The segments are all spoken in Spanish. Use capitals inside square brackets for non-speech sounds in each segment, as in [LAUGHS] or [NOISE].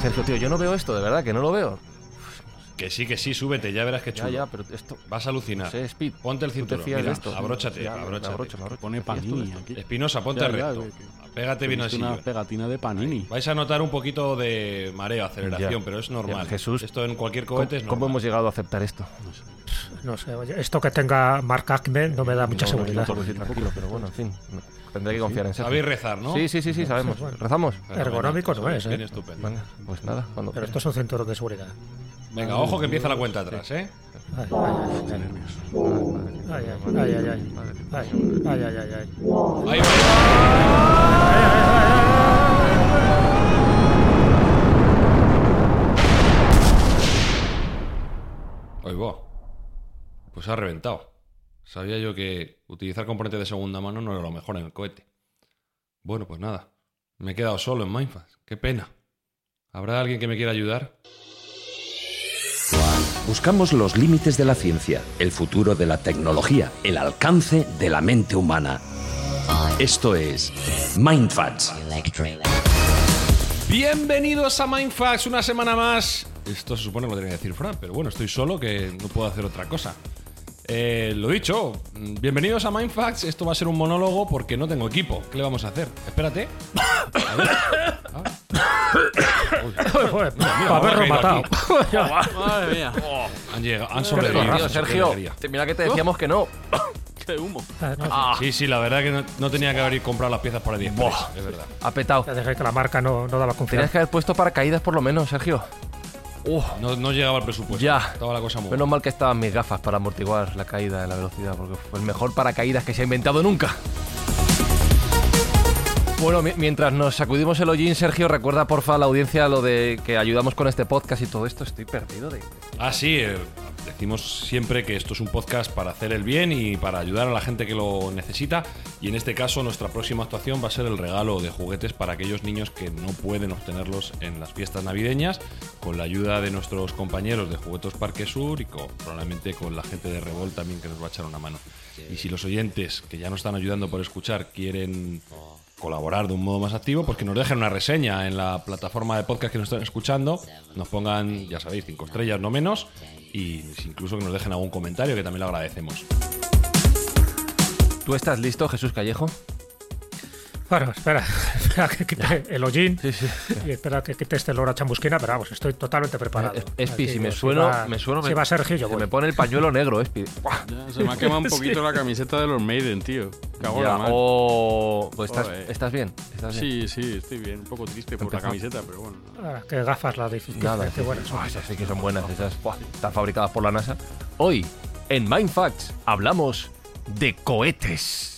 Sergio, tío, yo no veo esto, de verdad, que no lo veo. Que sí, que sí, súbete, ya verás Ya, chulo. ya, pero esto. Vas a alucinar. No sé, Speed. Ponte el ¿tú te cinturón. Mira, esto? abróchate, Ya, me abróchate. abrocho, me abrocho. Pone ¿Te fías tú de panini aquí. Espinosa, ponte Ya, ya, recto. que- Pégate bien así. una pegatina de panini. Vais a notar un poquito de mareo, aceleración, Ya. pero es normal. Ya, Jesús, Esto en cualquier ¿Cómo, cohete es cómo hemos llegado a aceptar esto? No sé, oye, esto que tenga Mark Acme no me da mucha No, no, seguridad. no tranquilo, pero bueno, en fin. Tendré que confiar en Sergio. Sabéis rezar, ¿no? Sí, sí, sí, sí, sabemos. bueno. ¿Rezamos? Ergonómico no es, Bien ¿eh? estupendo. Venga, pues nada, cuando Pero esto es un cinturón de seguridad. Venga, ojo que empieza la cuenta atrás, ¿eh? Ay, ay, ay, ay, ay, ay, ay, ay, ay, ay, ay, ay, ay. Pues ha reventado. Sabía yo que utilizar componentes de segunda mano no era lo mejor en el cohete. Bueno, pues nada. Me he quedado solo en Mindfast. Qué pena. ¿Habrá alguien que me quiera ayudar? Buscamos los límites de la ciencia, el futuro de la tecnología, el alcance de la mente humana. Esto es Mindfacts. Bienvenidos a Mindfax, una semana más. Esto se supone que lo tenía que decir Fran, pero bueno, estoy solo que no puedo hacer otra cosa. Eh, lo dicho, bienvenidos a Mindfax. Esto va a ser un monólogo porque no tengo equipo. ¿Qué le vamos a hacer? Espérate. A ver. Ah. Uy, Joder, mira, haberlo matado. [COUGHS] Madre mía. Han llegado, han Tío, sobrevivido. Sergio, te- mira que te decíamos que no. [COUGHS] Qué humo. Sí, sí, la verdad que no, no tenía que haber comprado las piezas por ahí. Es verdad. Ha petado. Ya dejé que la marca no, no daba Tenías confianza. que haber puesto paracaídas por lo menos, Sergio. No, no llegaba el presupuesto. Ya. Estaba la cosa muy menos mal que estaban mis gafas para amortiguar la caída de la velocidad, porque fue el mejor paracaídas que se ha inventado nunca. Bueno, mi- mientras nos sacudimos el hollín, Sergio, recuerda porfa a la audiencia lo de que ayudamos con este podcast y todo esto. Estoy perdido de... Ah, sí, eh, decimos siempre que esto es un podcast para hacer el bien y para ayudar a la gente que lo necesita. Y en este caso, nuestra próxima actuación va a ser el regalo de juguetes para aquellos niños que no pueden obtenerlos en las fiestas navideñas, con la ayuda de nuestros compañeros de Juguetos Parque Sur y con- probablemente con la gente de Revolt también que nos va a echar una mano. Y si los oyentes que ya nos están ayudando por escuchar quieren colaborar de un modo más activo, pues que nos dejen una reseña en la plataforma de podcast que nos están escuchando, nos pongan, ya sabéis, cinco estrellas no menos, y incluso que nos dejen algún comentario, que también lo agradecemos. ¿Tú estás listo, Jesús Callejo? Bueno, espera, [LAUGHS] espera que quite el hollín Sí, sí. y espera que quite este lora chambusquina, pero vamos, estoy totalmente preparado. Eh, Espi, Aquí, si me sueno, va- me sueno, Si me, va Sergio, yo se voy. me pone el pañuelo negro, Espi. [LAUGHS] Ya, se me ha quemado un [LAUGHS] poquito la camiseta de los Maiden, tío. Cago en Ya, la oh, pues estás, Joder. ¿estás bien? ¿Estás bien? Sí, sí, estoy bien. Un poco triste por la camiseta, pero bueno. Ah, qué gafas las difíciles. Nada, qué sí, buenas. sí. Oh, esas sí que son buenas, esas buah, están fabricadas por la NASA. Hoy, en Mindfacts, hablamos de cohetes.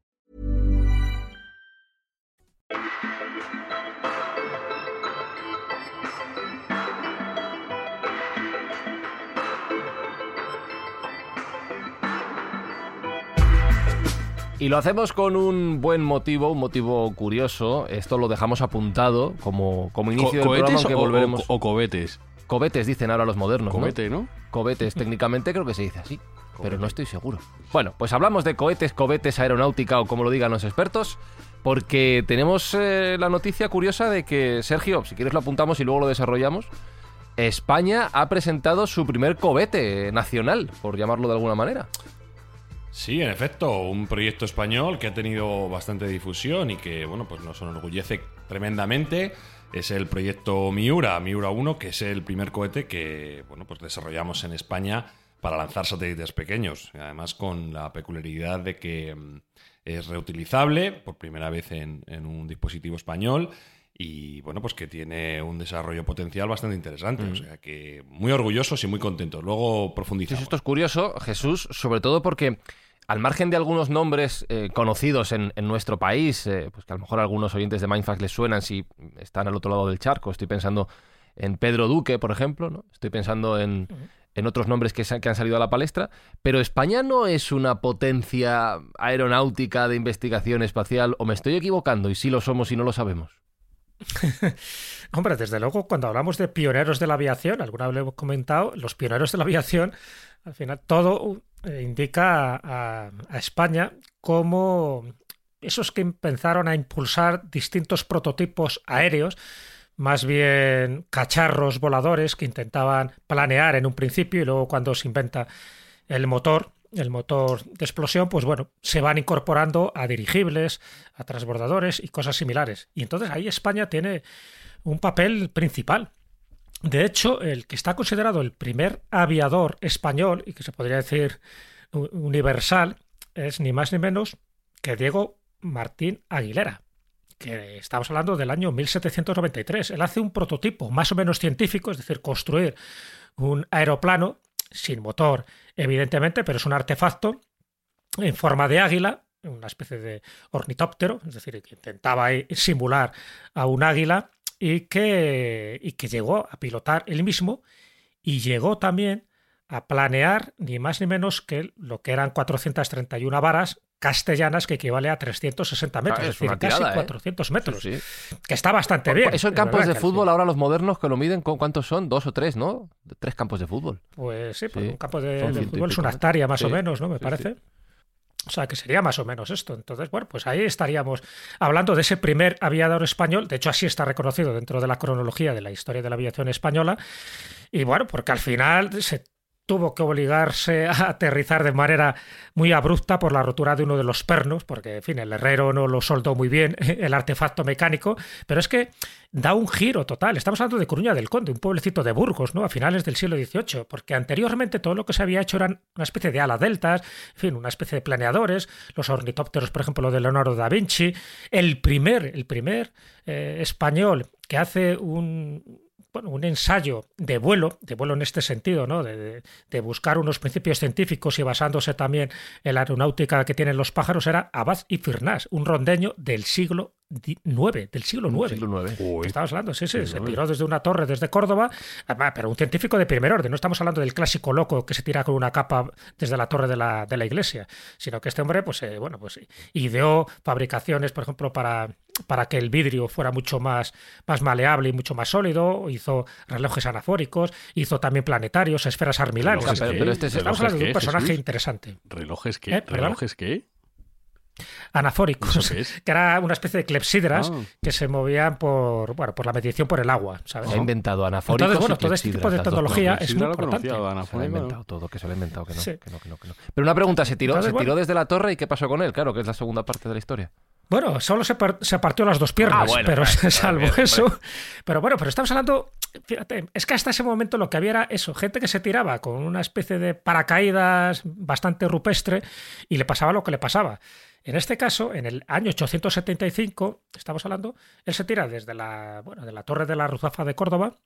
Y lo hacemos con un buen motivo, un motivo curioso. Esto lo dejamos apuntado como, como inicio del programa, ¿Cohetes aunque o, volveremos. o- o cobetes? Cobetes dicen ahora los modernos, ¿no? Cobete, ¿no? Cohetes, técnicamente creo que se dice así, pero no estoy seguro. Bueno, pues hablamos de cohetes, cohetes, aeronáutica o como lo digan los expertos, porque tenemos eh, la noticia curiosa de que, Sergio, si quieres lo apuntamos y luego lo desarrollamos, España ha presentado su primer cohete nacional, por llamarlo de alguna manera. Sí, en efecto, un proyecto español que ha tenido bastante difusión y que, bueno, pues nos enorgullece tremendamente. Es el proyecto Miura, Miura 1, que es el primer cohete que, bueno, pues desarrollamos en España para lanzar satélites pequeños. Además, con la peculiaridad de que mm, es reutilizable por primera vez en, en un dispositivo español y bueno, pues que tiene un desarrollo potencial bastante interesante. O sea que muy orgullosos y muy contentos. Luego Sí, profundizamos. esto es curioso, Jesús, sobre todo porque al margen de algunos nombres eh, conocidos en, en nuestro país, eh, pues que a lo mejor a algunos oyentes de Mindfax les suenan si están al otro lado del charco, estoy pensando en Pedro Duque, por ejemplo, ¿no? estoy pensando en, en otros nombres que, se- que han salido a la palestra, pero España no es una potencia aeronáutica de investigación espacial, o me estoy equivocando y sí lo somos y no lo sabemos. [LAUGHS] Hombre, desde luego, cuando hablamos de pioneros de la aviación, alguna vez lo hemos comentado, los pioneros de la aviación, al final todo eh, indica a, a España como esos que empezaron a impulsar distintos prototipos aéreos, más bien cacharros voladores que intentaban planear en un principio y luego cuando se inventa el motor, el motor de explosión, pues bueno, se van incorporando a dirigibles, a transbordadores y cosas similares. Y entonces ahí España tiene un papel principal. De hecho, el que está considerado el primer aviador español, y que se podría decir universal, es ni más ni menos que Diego Martín Aguilera, que estamos hablando del año 1793. Él hace un prototipo más o menos científico, es decir, construir un aeroplano sin motor, evidentemente, pero es un artefacto en forma de águila, una especie de ornitóptero, es decir, que intentaba ahí simular a un águila y que, y que llegó a pilotar él mismo y llegó también a planear ni más ni menos que lo que eran 431 varas castellanas que equivale a 360 metros, Ah, es es decir, una casi tirada, ¿eh? 400 metros, Sí, sí. que está bastante bien. Eso en campos de fútbol, ahora los modernos que lo miden, ¿con ¿cuántos son? ¿Dos o tres, no? Tres campos de fútbol. Pues sí, pues Sí, un campo de, de fútbol es una metros. hectárea más o menos, ¿no? Me parece. O sea, que sería más o menos esto. Entonces, bueno, pues ahí estaríamos hablando de ese primer aviador español. De hecho, así está reconocido dentro de la cronología de la historia de la aviación española. Y bueno, porque al final se tuvo que obligarse a aterrizar de manera muy abrupta por la rotura de uno de los pernos, porque, en fin, el herrero no lo soldó muy bien, [LAUGHS] el artefacto mecánico, pero es que da un giro total. Estamos hablando de Coruña del Conde, un pueblecito de Burgos, ¿no? A finales del siglo XVIII, porque anteriormente todo lo que se había hecho eran una especie de ala deltas, en fin, una especie de planeadores, los ornitópteros, por ejemplo, de Leonardo da Vinci, el primer, el primer eh, español que hace un bueno, un ensayo de vuelo, de vuelo en este sentido, ¿no? De, de- buscar unos principios científicos y basándose también en la aeronáutica que tienen los pájaros, era Abad y Firnás, un rondeño del siglo IX, del siglo IX. Siglo IX. Que Estamos hablando, sí, sí, se tiró desde una torre desde Córdoba, además, pero un científico de primer orden. No estamos hablando del clásico loco que se tira con una capa desde la torre de la, de la iglesia, sino que este hombre, pues, eh, bueno, pues ideó fabricaciones, por ejemplo, para, para que el vidrio fuera mucho más, más maleable y mucho más sólido. Hizo relojes anafóricos, hizo también planetarios, esferas armilares. ¿Relojes Pero este es- estamos ¿relojes hablando de un personaje interesante. ¿Relojes qué? ¿Eh? ¿Relojes qué? Anafóricos, [LAUGHS] que era una especie de clepsidras Ah. que se movían por, bueno, por la medición por el agua. ¿sabes? Se ha inventado anafóricos Entonces, bueno, y todo este tipo de tecnología es muy no lo importante. conocía, Se lo ha inventado todo, que se lo ha inventado, que no, Sí. que no, que no, que no. Pero una pregunta, ¿se tiró, Entonces, ¿se tiró bueno. desde la torre y qué pasó con él? Claro, que es la segunda parte de la historia. Bueno, solo se, par- se partió las dos piernas, Ah, bueno, pero vale, [LAUGHS] salvo eso. Pero bueno, pero estamos hablando, fíjate, es que hasta ese momento lo que había era eso, gente que se tiraba con una especie de paracaídas bastante rupestre y le pasaba lo que le pasaba. En este caso, en el año 875, estamos hablando, él se tira desde la, bueno, de la torre de la Ruzafa de Córdoba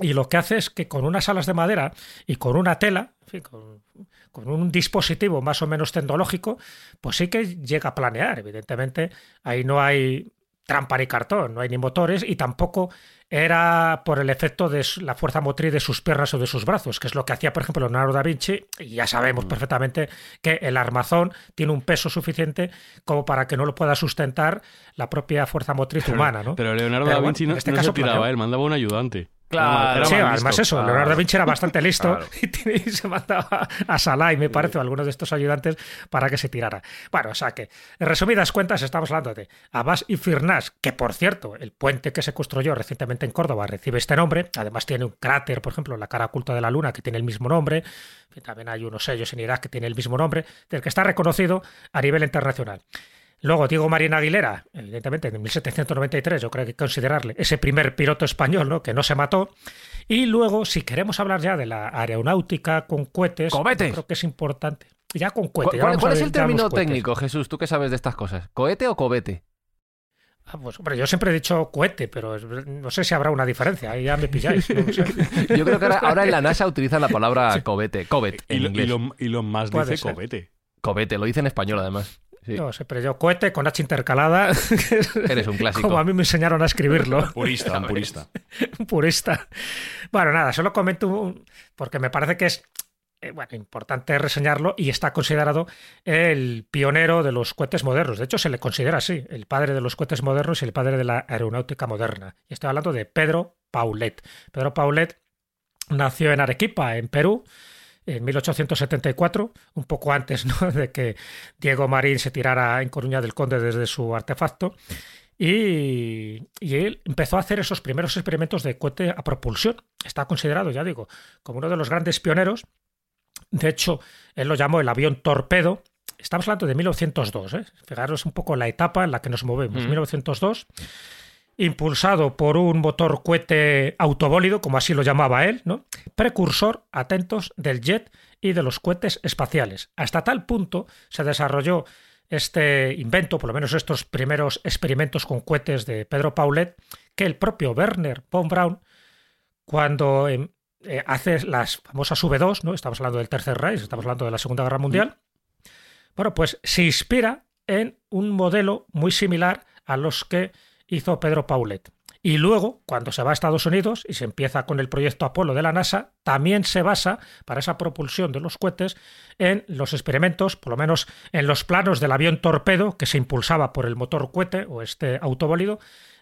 y lo que hace es que con unas alas de madera y con una tela, con, con un dispositivo más o menos tecnológico, pues sí que llega a planear. Evidentemente, ahí no hay trampa ni cartón, no hay ni motores y tampoco era por el efecto de la fuerza motriz de sus piernas o de sus brazos, que es lo que hacía, por ejemplo, Leonardo da Vinci, y ya sabemos perfectamente que el armazón tiene un peso suficiente como para que no lo pueda sustentar la propia fuerza motriz humana, ¿no? Pero Leonardo Pero da Vinci en no, este no caso se tiraba, él mandaba un ayudante. Claro. Sí, más además eso, Leonardo da Vinci era bastante listo Claro. [LAUGHS] y, tiene- se mandaba a Salah y me parece, o algunos de estos ayudantes para que se tirara. Bueno, o sea que, en resumidas cuentas, estamos hablando de Abbas y Firnas, que por cierto, el puente que se construyó recientemente en Córdoba recibe este nombre, además tiene un cráter, por ejemplo, en la cara oculta de la luna que tiene el mismo nombre, también hay unos sellos en Irak que tienen el mismo nombre, del que está reconocido a nivel internacional. Luego, Diego Marín Aguilera, evidentemente, en 1793, yo creo que hay que considerarle ese primer piloto español, ¿no? Que no se mató. Y luego, si queremos hablar ya de la aeronáutica con cohetes, ¡Cohetes! creo que es importante. Ya con ¿Cuál, cohetes. cuál- es el término técnico, Jesús? ¿Tú qué sabes de estas cosas? ¿Cohete o cobete? Ah, pues, hombre, yo siempre he dicho cohete, pero no sé si habrá una diferencia. Ahí ya me pilláis. no lo sé. [LAUGHS] Yo creo que ahora, ahora en la NASA utilizan la palabra cobete. Covet Y, en lo- y, inglés. lo- y lo más Puede dice ser. cobete. Cobete, lo dice en español además. Sí. No sé, pero yo cohete con H intercalada. [LAUGHS] Eres un clásico. Como a mí me enseñaron a escribirlo. [LAUGHS] Purista, un purista. [LAUGHS] un purista. Bueno, nada, solo comento un- porque me parece que es eh, bueno, importante reseñarlo y está considerado el pionero de los cohetes modernos. De hecho, se le considera así, el padre de los cohetes modernos y el padre de la aeronáutica moderna. Y estoy hablando de Pedro Paulet. Pedro Paulet nació en Arequipa, en Perú, en 1874, un poco antes ¿no? [LAUGHS] de que Diego Marín se tirara en Coruña del Conde desde su artefacto. Y, y él empezó a hacer esos primeros experimentos de cohete a propulsión. Está considerado, ya digo, como uno de los grandes pioneros. De hecho, él lo llamó el avión torpedo. Estamos hablando de 1902. ¿eh? Fijaros un poco la etapa en la que nos movemos. Mm. 1902, impulsado por un motor cohete autobólido, como así lo llamaba él, ¿no? precursor, atentos, del jet y de los cohetes espaciales. Hasta tal punto se desarrolló este invento, por lo menos estos primeros experimentos con cohetes de Pedro Paulet, que el propio Werner von Braun, cuando em, eh, hace las famosas V2, ¿no? estamos hablando del Tercer Reich, estamos hablando de la Segunda Guerra Mundial, bueno, pues se inspira en un modelo muy similar a los que hizo Pedro Paulet. Y luego, cuando se va a Estados Unidos y se empieza con el proyecto Apolo de la NASA, también se basa para esa propulsión de los cohetes en los experimentos, por lo menos en los planos del avión torpedo que se impulsaba por el motor cohete o este autobólido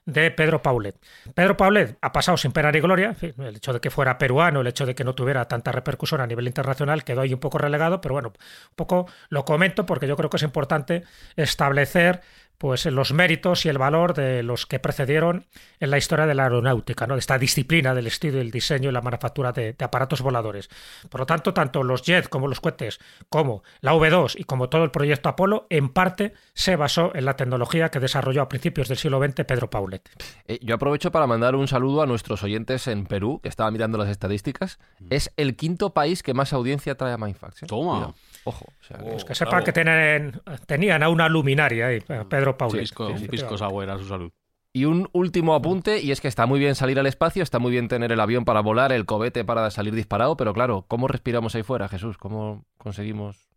de Pedro Paulet. Pedro Paulet ha pasado sin pena ni gloria, el hecho de que fuera peruano, el hecho de que no tuviera tanta repercusión a nivel internacional quedó ahí un poco relegado, pero bueno, un poco lo comento porque yo creo que es importante establecer pues los méritos y el valor de los que precedieron en la historia de la aeronáutica, ¿no? de esta disciplina del estudio, el diseño y la manufactura de, de aparatos voladores. Por lo tanto, tanto los jets como los cohetes, como la V2 y como todo el proyecto Apolo, en parte se basó en la tecnología que desarrolló a principios del siglo XX Pedro Paulet. Eh, yo aprovecho para mandar un saludo a nuestros oyentes en Perú, que estaba mirando las estadísticas. Es el quinto país que más audiencia trae a Mindfacts. ¿eh? Toma. Ojo. o sea, que- Oh. Pues que bravo. sepan que tienen, tenían a una luminaria ahí, Pedro Paulet. Pisco, Sí, un pisco sour a su salud. Y un último apunte, y es que está muy bien salir al espacio, está muy bien tener el avión para volar, el cohete para salir disparado, pero claro, ¿cómo respiramos ahí fuera, Jesús? ¿Cómo conseguimos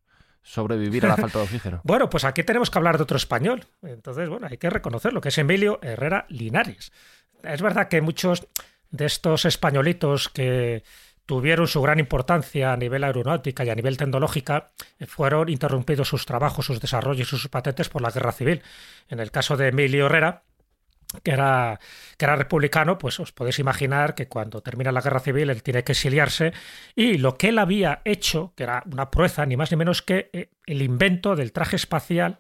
sobrevivir a la falta de oxígeno? [LAUGHS] Bueno, pues aquí tenemos que hablar de otro español. Entonces, bueno, hay que reconocerlo, que es Emilio Herrera Linares. Es verdad que muchos de estos españolitos que tuvieron su gran importancia a nivel aeronáutica y a nivel tecnológica, eh, fueron interrumpidos sus trabajos, sus desarrollos y sus patentes por la guerra civil. En el caso de Emilio Herrera, que era, que era republicano, pues os podéis imaginar que cuando termina la guerra civil él tiene que exiliarse y lo que él había hecho, que era una proeza, ni más ni menos que eh, el invento del traje espacial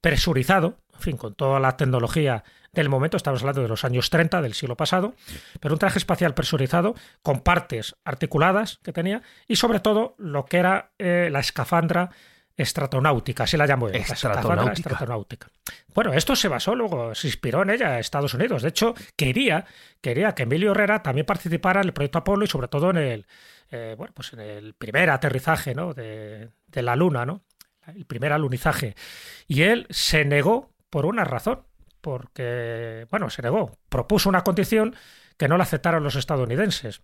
presurizado, en fin, con toda la tecnología del momento, estamos hablando de los años 30 del siglo pasado, pero un traje espacial presurizado con partes articuladas que tenía y sobre todo lo que era eh, la escafandra estratonáutica, así la llamo yo. la Estratonáutica. estratonáutica. Bueno, esto se basó luego, se inspiró en ella Estados Unidos. De hecho, quería, quería que Emilio Herrera también participara en el proyecto Apolo y sobre todo en el, eh, bueno, pues en el primer aterrizaje ¿no? de, de la Luna, ¿no? el primer alunizaje. Y él se negó por una razón, porque, bueno, se negó, propuso una condición que no la aceptaron los estadounidenses.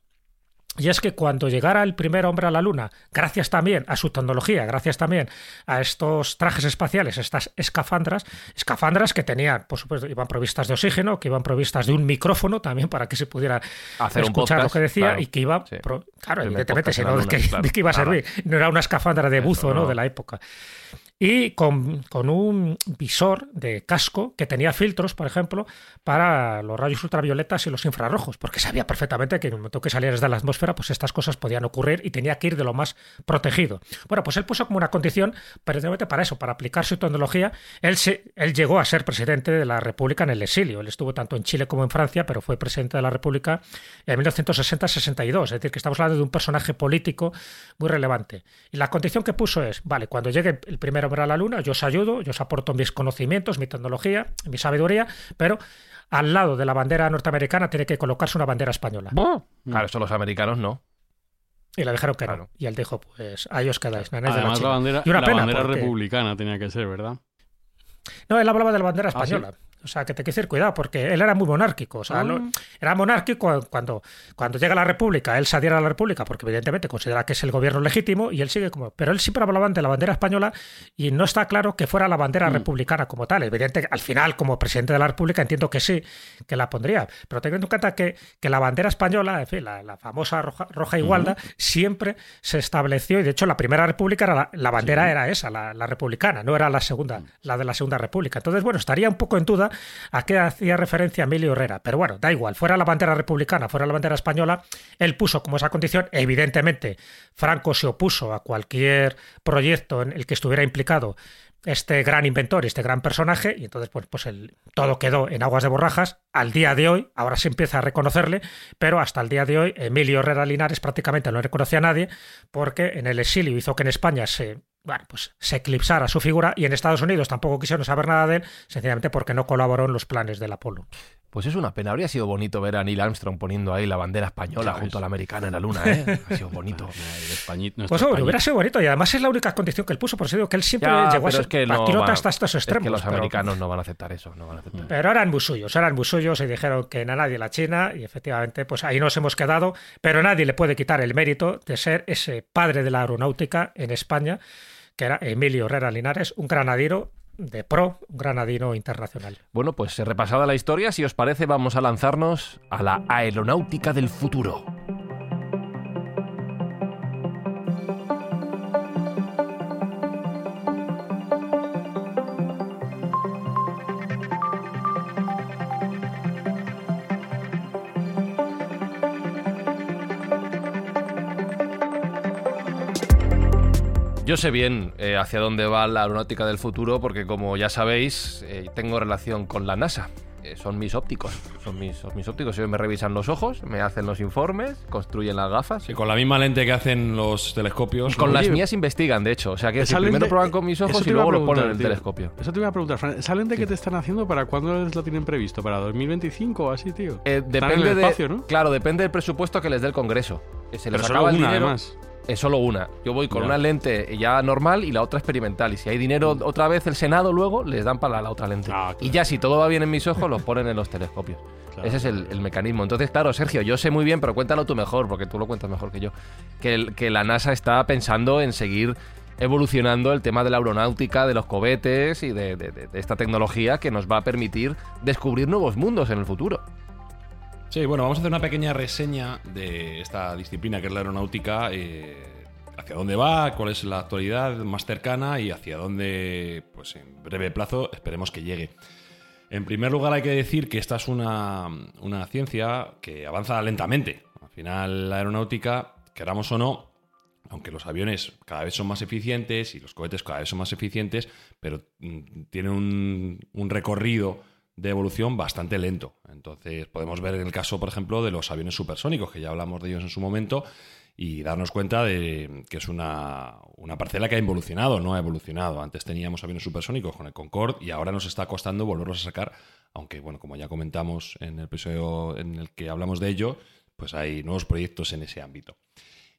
Y es que cuando llegara el primer hombre a la Luna, gracias también a su tecnología, gracias también a estos trajes espaciales, estas escafandras, escafandras que tenían, por supuesto, iban provistas de oxígeno, que iban provistas de un micrófono también para que se pudiera Hacer escuchar podcast, lo que decía claro. y que iba, Sí. pro- claro, evidentemente, si no, ¿de claro. qué iba a servir? No era una escafandra de Eso, buzo, ¿no? no. De la época. Y con, con, un visor de casco que tenía filtros, por ejemplo, para los rayos ultravioletas y los infrarrojos, porque sabía perfectamente que en el momento que salieras de la atmósfera, pues estas cosas podían ocurrir y tenía que ir de lo más protegido. Bueno, pues él puso como una condición precisamente para eso, para aplicar su tecnología. Él, se, él llegó a ser presidente de la República en el exilio. Él estuvo tanto en Chile como en Francia, pero fue presidente de la República en 1960-62. Es decir, que estamos hablando de un personaje político muy relevante. Y la condición que puso es, vale, cuando llegue el primero a la Luna, yo os ayudo, yo os aporto mis conocimientos, mi tecnología, mi sabiduría, pero al lado de la bandera norteamericana tiene que colocarse una bandera española. Claro, eso los americanos no. Y le dijeron que no. Y él dijo, pues ahí os quedáis. Además, la, bandera, y una la bandera republicana tenía que ser, ¿verdad? No, él hablaba de la bandera ¿Ah, española. O sea, que te que decir cuidado, porque él era muy monárquico. O sea, ah. era monárquico cuando, cuando llega la República, él se adhiere a la República, porque evidentemente considera que es el gobierno legítimo, y él sigue como. Pero él siempre hablaba de la bandera española y no está claro que fuera la bandera mm. republicana como tal. Evidentemente, al final, como presidente de la República, entiendo que sí, que la pondría. Pero teniendo en cuenta que, que la bandera española, en fin, la, famosa roja, roja igualda, siempre se estableció, y de hecho la primera república era la, bandera era esa, la, la, republicana, no era la segunda, mm. la de la segunda república. Entonces, bueno, estaría un poco en duda a qué hacía referencia Emilio Herrera. Pero bueno, da igual, fuera la bandera republicana, fuera la bandera española, él puso como esa condición, evidentemente, Franco se opuso a cualquier proyecto en el que estuviera implicado este gran inventor, este gran personaje, y entonces pues, pues todo quedó en aguas de borrajas. Al día de hoy, ahora se empieza a reconocerle, pero hasta el día de hoy Emilio Herrera Linares prácticamente no reconocía a nadie, porque en el exilio hizo que en España se bueno, pues se eclipsara su figura y en Estados Unidos tampoco quisieron saber nada de él, sencillamente porque no colaboró en los planes del Apolo. Pues es una pena. Habría sido bonito ver a Neil Armstrong poniendo ahí la bandera española junto a la americana en la luna, [LAUGHS] ¿eh? Ha sido bonito. pues hubiera sido bonito y además es la única condición que él puso, por eso digo que él siempre llegó a ser que hasta estos extremos. que los americanos no van a aceptar eso, no van a aceptar. Pero eran muy suyos, eran muy suyos y dijeron que a nadie la China y efectivamente pues ahí nos hemos quedado, pero nadie le puede quitar el mérito de ser ese padre de la aeronáutica en España que era Emilio Herrera Linares, un granadero de pro, granadino internacional. Bueno, pues repasada la historia, si os parece, vamos a lanzarnos a la aeronáutica del futuro. Yo sé bien eh, hacia dónde va la aeronáutica del futuro porque como ya sabéis, eh, tengo relación con la NASA. Eh, son mis ópticos, son mis, mis ópticos. Ellos me revisan los ojos, me hacen los informes, construyen las gafas. Y con la misma lente que hacen los telescopios. con las mías investigan, de hecho. O sea, que primero prueban con mis ojos y luego lo ponen en el telescopio. Eso te iba a preguntar, Fran. ¿Esa lente que te están haciendo para cuándo la tienen previsto? ¿Para 2025 o así, tío? depende de, ¿no? Claro, depende del presupuesto que les dé el Congreso. Se les acaba el dinero. Además es solo una. Yo voy con una lente ya normal y la otra experimental. Y si hay dinero otra vez el Senado luego, les dan para la otra lente. Ah, y ya si todo va bien en mis ojos, los ponen en los telescopios. Ese es el, mecanismo. Entonces, claro, Sergio, yo sé muy bien, pero cuéntalo tú mejor, porque tú lo cuentas mejor que yo, que, que la NASA está pensando en seguir evolucionando el tema de la aeronáutica, de los cohetes y de, esta tecnología que nos va a permitir descubrir nuevos mundos en el futuro. Sí, bueno, vamos a hacer una pequeña reseña de esta disciplina que es la aeronáutica. Eh, hacia dónde va, cuál es la actualidad más cercana y hacia dónde, pues en breve plazo, esperemos que llegue. En primer lugar, hay que decir que esta es una, una ciencia que avanza lentamente. Al final, la aeronáutica, queramos o no, aunque los aviones cada vez son más eficientes y los cohetes cada vez son más eficientes, pero mm, tiene un, un recorrido de evolución bastante lento. Entonces podemos ver el caso, por ejemplo, de los aviones supersónicos, que ya hablamos de ellos en su momento, y darnos cuenta de que es una, parcela que ha evolucionado, no ha evolucionado. Antes teníamos aviones supersónicos con el Concorde y ahora nos está costando volverlos a sacar, aunque, bueno, como ya comentamos en el episodio en el que hablamos de ello, pues hay nuevos proyectos en ese ámbito.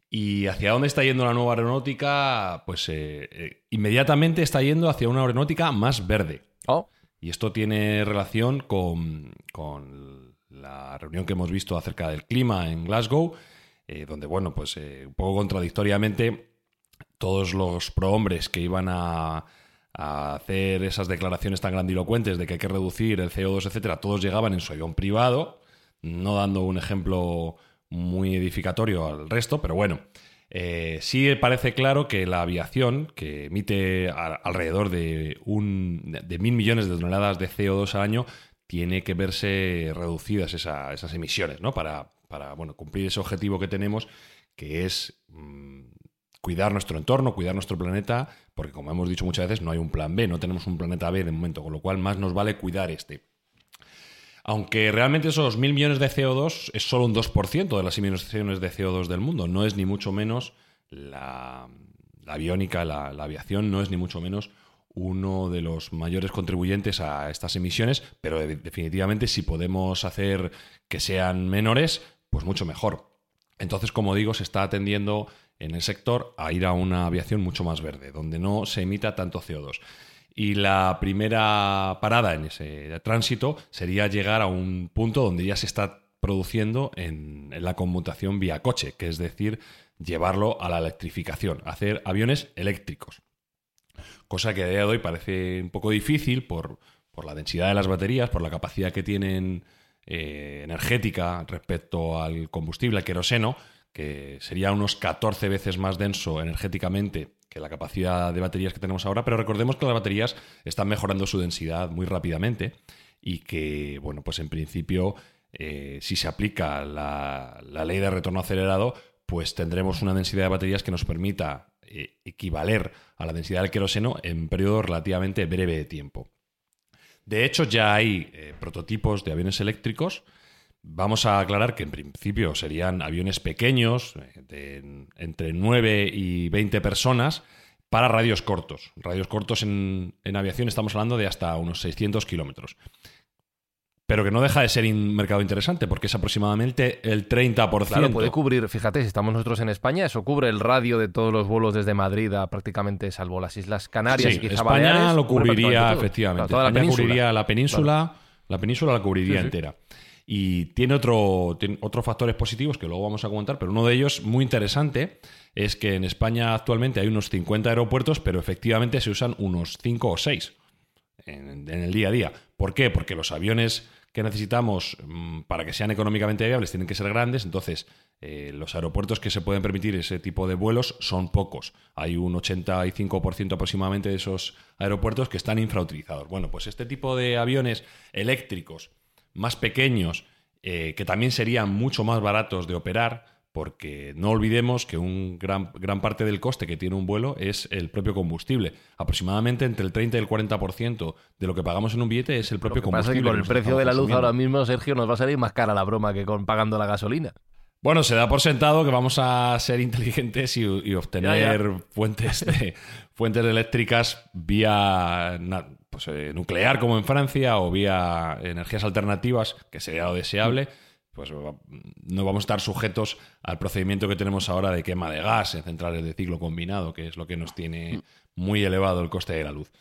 ¿Y hacia dónde está yendo la nueva aeronáutica? Pues eh, eh, inmediatamente está yendo hacia una aeronáutica más verde. Oh. Y esto tiene relación con, la reunión que hemos visto acerca del clima en Glasgow, eh, donde, bueno, pues eh, un poco contradictoriamente, todos los prohombres que iban a, hacer esas declaraciones tan grandilocuentes de que hay que reducir el CO2, etcétera, todos llegaban en su avión privado, no dando un ejemplo muy edificatorio al resto, pero bueno. Eh, sí parece claro que la aviación, que emite alrededor de, un, de mil millones de toneladas de CO2 al año, tiene que verse reducidas esas emisiones, ¿no? Para, para bueno, cumplir ese objetivo que tenemos, que es mm, cuidar nuestro entorno, cuidar nuestro planeta, porque como hemos dicho muchas veces, no hay un plan B, no tenemos un planeta B de momento, con lo cual más nos vale cuidar este. Aunque realmente esos mil millones de CO2 es solo un 2% de las emisiones de CO2 del mundo, no es ni mucho menos la, aviónica, la, aviación, no es ni mucho menos uno de los mayores contribuyentes a estas emisiones, pero definitivamente si podemos hacer que sean menores, pues mucho mejor. Entonces, como digo, se está atendiendo en el sector a ir a una aviación mucho más verde, donde no se emita tanto CO2. Y la primera parada en ese tránsito sería llegar a un punto donde ya se está produciendo en, la conmutación vía coche, que es decir, llevarlo a la electrificación, hacer aviones eléctricos. Cosa que a día de hoy parece un poco difícil por, la densidad de las baterías, por la capacidad que tienen eh, energética respecto al combustible, al queroseno, que sería unos 14 veces más denso energéticamente que la capacidad de baterías que tenemos ahora, pero recordemos que las baterías están mejorando su densidad muy rápidamente y que, bueno, pues en principio, eh, si se aplica la, ley de retorno acelerado, pues tendremos una densidad de baterías que nos permita eh, equivaler a la densidad del queroseno en un periodo relativamente breve de tiempo. De hecho, ya hay eh, prototipos de aviones eléctricos Vamos a aclarar que en principio serían aviones pequeños, eh, de entre 9 y 20 personas, para radios cortos. Radios cortos en, aviación estamos hablando de hasta unos 600 kilómetros. Pero que no deja de ser un mercado interesante, porque es aproximadamente el 30%. Claro, puede cubrir, fíjate, si estamos nosotros en España, eso cubre el radio de todos los vuelos desde Madrid a prácticamente, salvo las Islas Canarias y quizá España lo cubriría, efectivamente. toda la península. cubriría la península, la península la cubriría entera. Y tiene, otro, otros factores positivos que luego vamos a comentar, pero uno de ellos muy interesante es que en España actualmente hay unos 50 aeropuertos, pero efectivamente se usan unos 5 o 6 en, el día a día. ¿Por qué? Porque los aviones que necesitamos mm, para que sean económicamente viables tienen que ser grandes, entonces eh, los aeropuertos que se pueden permitir ese tipo de vuelos son pocos. Hay un 85% aproximadamente de esos aeropuertos que están infrautilizados. Bueno, pues este tipo de aviones eléctricos más pequeños, eh, que también serían mucho más baratos de operar, porque no olvidemos que un gran, gran parte del coste que tiene un vuelo es el propio combustible. Aproximadamente entre el 30 y el 40% de lo que pagamos en un billete es el propio combustible. con el precio de la luz ahora mismo, Sergio, nos va a salir más cara la broma que con pagando la gasolina. Bueno, se da por sentado que vamos a ser inteligentes y, obtener Fuentes, [LAUGHS] fuentes eléctricas vía pues, eh, nuclear como en Francia o vía energías alternativas, que sería lo deseable, pues no vamos a estar sujetos al procedimiento que tenemos ahora de quema de gas en centrales de ciclo combinado, que es lo que nos tiene muy elevado el coste de la luz.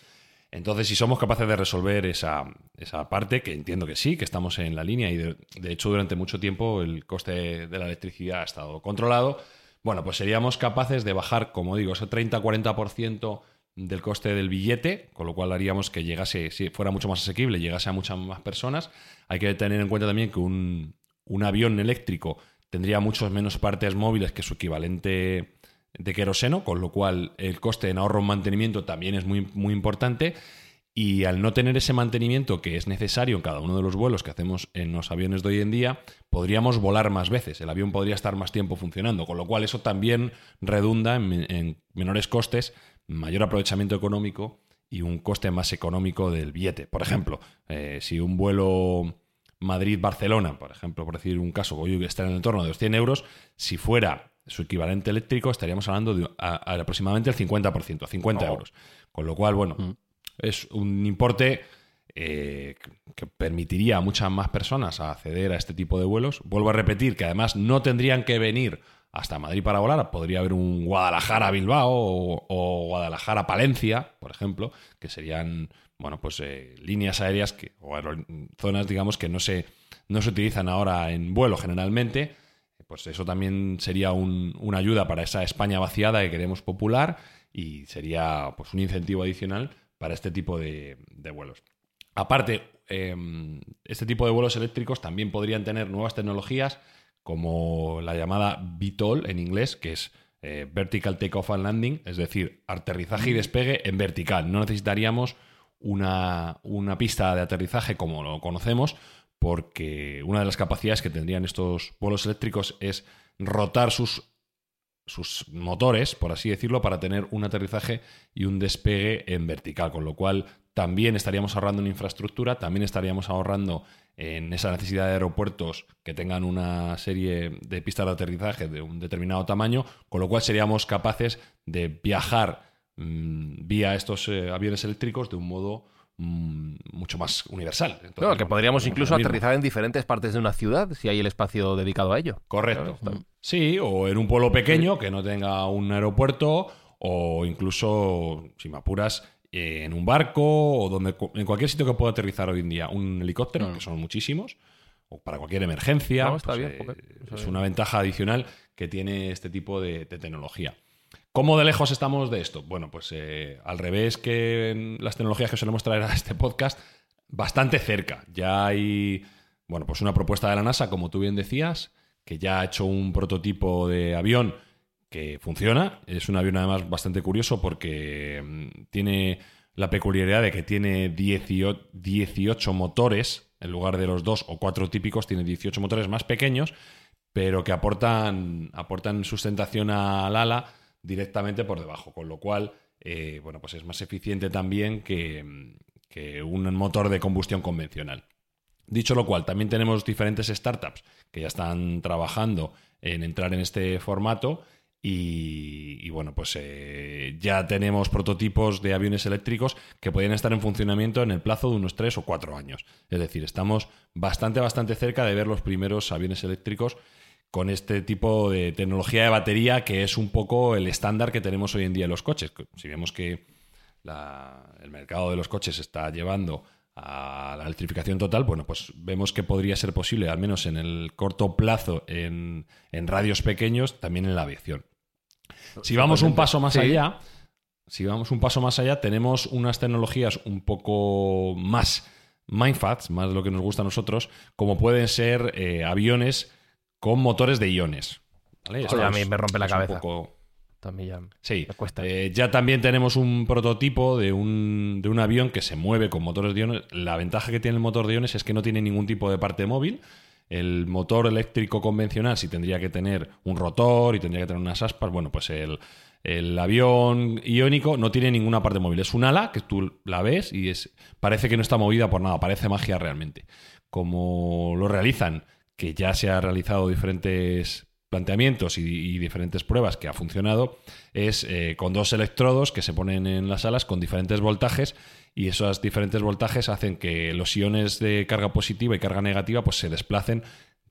Entonces, si somos capaces de resolver esa, esa parte, que entiendo que sí, que estamos en la línea y de, hecho durante mucho tiempo el coste de la electricidad ha estado controlado, bueno, pues seríamos capaces de bajar, como digo, ese 30-40% del coste del billete, con lo cual haríamos que llegase, si fuera mucho más asequible, llegase a muchas más personas. Hay que tener en cuenta también que un, avión eléctrico tendría muchos menos partes móviles que su equivalente de queroseno, con lo cual el coste en ahorro en mantenimiento también es muy, muy importante. Y al no tener ese mantenimiento que es necesario en cada uno de los vuelos que hacemos en los aviones de hoy en día, podríamos volar más veces. El avión podría estar más tiempo funcionando, con lo cual eso también redunda en menores costes mayor aprovechamiento económico y un coste más económico del billete. Por ejemplo, eh, si un vuelo Madrid-Barcelona, por ejemplo, por decir un caso, que está en el entorno de los 100 euros, si fuera su equivalente eléctrico, estaríamos hablando de aproximadamente el 50%, 50 euros. Con lo cual, bueno, mm. es un importe eh, que permitiría a muchas más personas acceder a este tipo de vuelos. Vuelvo a repetir que además no tendrían que venir hasta Madrid para volar. Podría haber un Guadalajara-Bilbao o, Guadalajara-Palencia, por ejemplo, que serían bueno, pues eh, líneas aéreas que, o zonas, digamos, que no se, no se utilizan ahora en vuelo generalmente. Pues eso también sería una ayuda para esa España vaciada que queremos popular y sería pues, un incentivo adicional para este tipo de, vuelos. Aparte, em, este tipo de vuelos eléctricos también podrían tener nuevas tecnologías como la llamada VTOL en inglés, que es eh, vertical takeoff and landing, es decir, aterrizaje y despegue en vertical. No necesitaríamos una, una pista de aterrizaje como lo conocemos, porque una de las capacidades que tendrían estos vuelos eléctricos es rotar sus, sus motores, por así decirlo, para tener un aterrizaje y un despegue en vertical, con lo cual también estaríamos ahorrando en infraestructura, también estaríamos ahorrando en esa necesidad de aeropuertos que tengan una serie de pistas de aterrizaje de un determinado tamaño, con lo cual seríamos capaces de viajar mm, vía estos eh, aviones eléctricos de un modo mucho más universal. Entonces, Claro, que podríamos incluso aterrizar en diferentes partes de una ciudad si hay el espacio dedicado a ello. Correcto. Claro, está- Sí, o en un pueblo pequeño que no tenga un aeropuerto, o incluso, si me apuras, en un barco, o donde en cualquier sitio que pueda aterrizar hoy en día un helicóptero, que son muchísimos, o para cualquier emergencia. No, está pues, bien, eh, ok. Eso es bien. una ventaja adicional que tiene este tipo de, de tecnología. ¿Cómo de lejos estamos de esto? Bueno, pues eh, al revés que las tecnologías que solemos traer a este podcast, bastante cerca. Ya hay, bueno, pues una propuesta de la NASA, como tú bien decías, que ya ha hecho un prototipo de avión que funciona. Es un avión además bastante curioso porque mm, tiene la peculiaridad de que tiene 18, 18 motores, en lugar de los dos o cuatro típicos, tiene 18 motores más pequeños, pero que aportan, aportan sustentación al ala directamente por debajo, con lo cual, eh, bueno, pues es más eficiente también que, que un motor de combustión convencional. Dicho lo cual, también tenemos diferentes startups que ya están trabajando en entrar en este formato y, bueno, pues eh, ya tenemos prototipos de aviones eléctricos que pueden estar en funcionamiento en el plazo de unos tres o cuatro años. Es decir, estamos bastante, bastante cerca de ver los primeros aviones eléctricos con este tipo de tecnología de batería que es un poco el estándar que tenemos hoy en día en los coches. Si vemos que la- el mercado de los coches está llevando a la electrificación total, bueno, pues vemos que podría ser posible, al menos en el corto plazo, en, en radios pequeños, también en la aviación. Si vamos un paso más Sí. allá, si vamos un paso más allá, tenemos unas tecnologías un poco más mindfats, más de lo que nos gusta a nosotros, como pueden ser eh, aviones con motores de iones. a mí me rompe la un cabeza. poco- También ya Sí, me cuesta. eh, ya también tenemos un prototipo de un, de un avión que se mueve con motores de iones. La ventaja que tiene el motor de iones es que no tiene ningún tipo de parte móvil. El motor eléctrico convencional sí tendría que tener un rotor y tendría que tener unas aspas. Bueno, pues el, el avión iónico no tiene ninguna parte móvil. Es un ala que tú la ves y es, parece que no está movida por nada, parece magia realmente. Como lo realizan, que ya se han realizado diferentes planteamientos y, y diferentes pruebas que ha funcionado, es eh, con dos electrodos que se ponen en las alas con diferentes voltajes y esos diferentes voltajes hacen que los iones de carga positiva y carga negativa pues se desplacen